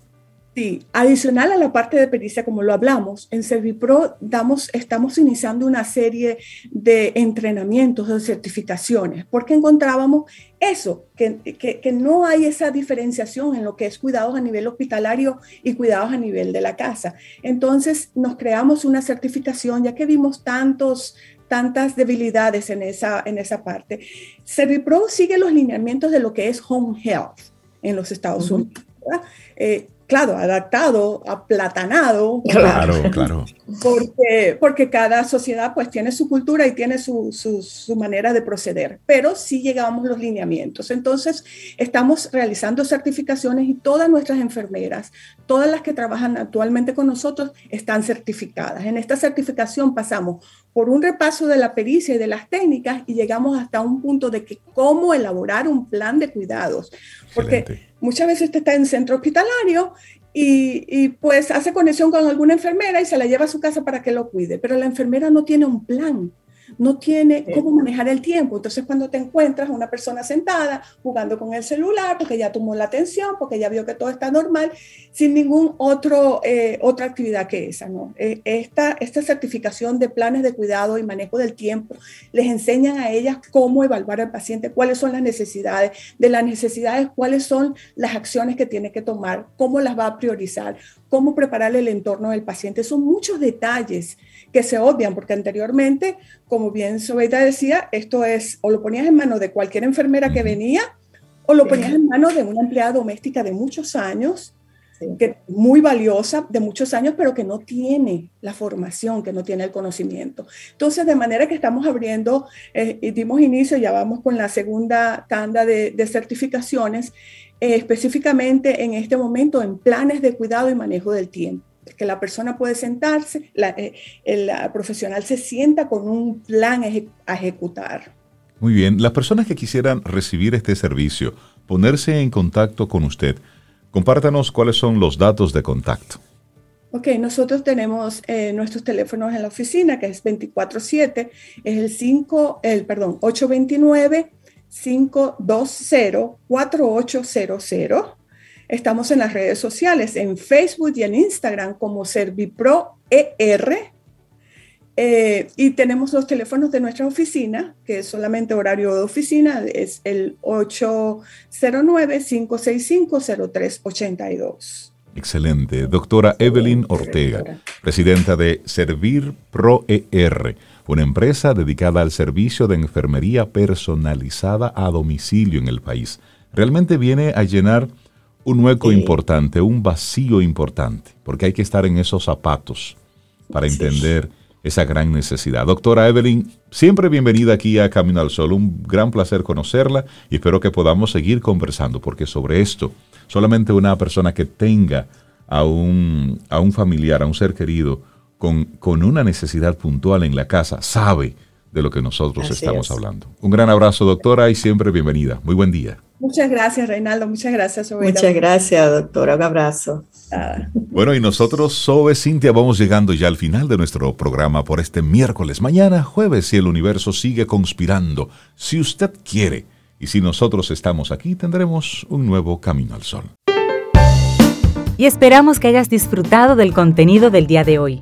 [SPEAKER 10] Sí, adicional a la parte de pericia, como lo hablamos, en Servipro damos, estamos iniciando una serie de entrenamientos, de certificaciones, porque encontrábamos eso, que, que, no hay esa diferenciación en lo que es cuidados a nivel hospitalario y cuidados a nivel de la casa. Entonces nos creamos una certificación, ya que vimos tantos tantas debilidades en esa, en esa parte. Servipro sigue los lineamientos de lo que es home health en los Estados Unidos claro, adaptado, aplatanado.
[SPEAKER 1] Claro, claro.
[SPEAKER 10] Porque, porque cada sociedad pues tiene su cultura y tiene su, su, manera de proceder, pero sí llegamos los lineamientos. Entonces, estamos realizando certificaciones y todas nuestras enfermeras, todas las que trabajan actualmente con nosotros, están certificadas. En esta certificación pasamos por un repaso de la pericia y de las técnicas y llegamos hasta un punto de que cómo elaborar un plan de cuidados. Porque muchas veces usted está en centro hospitalario y, y, pues hace conexión con alguna enfermera y se la lleva a su casa para que lo cuide, pero la enfermera no tiene un plan no tiene cómo manejar el tiempo. Entonces, cuando te encuentras a una persona sentada jugando con el celular, porque ya tomó la atención, porque ya vio que todo está normal, sin ningún otro, eh, otra actividad que esa, ¿no? Eh, esta, esta certificación de planes de cuidado y manejo del tiempo les enseñan a ellas cómo evaluar al paciente, cuáles son las necesidades, de las necesidades, cuáles son las acciones que tiene que tomar, cómo las va a priorizar, cómo preparar el entorno del paciente. Son muchos detalles que se obvian, porque anteriormente, como bien Sobeida decía, esto es, o lo ponías en manos de cualquier enfermera que venía, o lo ponías en manos de una empleada doméstica de muchos años, que, muy valiosa, de muchos años, pero que no tiene la formación, que no tiene el conocimiento. Entonces, de manera que estamos abriendo, eh, y dimos inicio, ya vamos con la segunda tanda de, certificaciones, eh, específicamente en este momento en planes de cuidado y manejo del tiempo que la persona puede sentarse, la, eh, el profesional se sienta con un plan a ejecutar.
[SPEAKER 1] Muy bien, las personas que quisieran recibir este servicio, ponerse en contacto con usted, compártanos cuáles son los datos de contacto.
[SPEAKER 10] Ok, nosotros tenemos eh, nuestros teléfonos en la oficina, que es 24-7, es el 5, el, perdón, 829-520-4800. Estamos en las redes sociales, en Facebook y en Instagram como Servipro ER. Eh, y tenemos los teléfonos de nuestra oficina, que es solamente horario de oficina, es el 809-565-0382.
[SPEAKER 1] Excelente. Doctora Evelyn Ortega, presidenta de Servir Pro ER, una empresa dedicada al servicio de enfermería personalizada a domicilio en el país. Realmente viene a llenar un hueco importante, un vacío importante, porque hay que estar en esos zapatos para entender esa gran necesidad. Doctora Evelyn, siempre bienvenida aquí a Camino al Sol. Un gran placer conocerla y espero que podamos seguir conversando, porque sobre esto solamente una persona que tenga a un, a un familiar, a un ser querido, con, con, una necesidad puntual en la casa, sabe de lo que nosotros estamos hablando. Un gran abrazo, doctora, y siempre bienvenida. Muy buen día.
[SPEAKER 10] Muchas gracias, Reinaldo. Muchas gracias.
[SPEAKER 2] Muchas gracias, doctora. Un abrazo.
[SPEAKER 1] Bueno, y nosotros, Sobe Cintia, vamos llegando ya al final de nuestro programa por este miércoles. Mañana, jueves, si el universo sigue conspirando, si usted quiere, y si nosotros estamos aquí, tendremos un nuevo camino al sol.
[SPEAKER 11] Y esperamos que hayas disfrutado del contenido del día de hoy.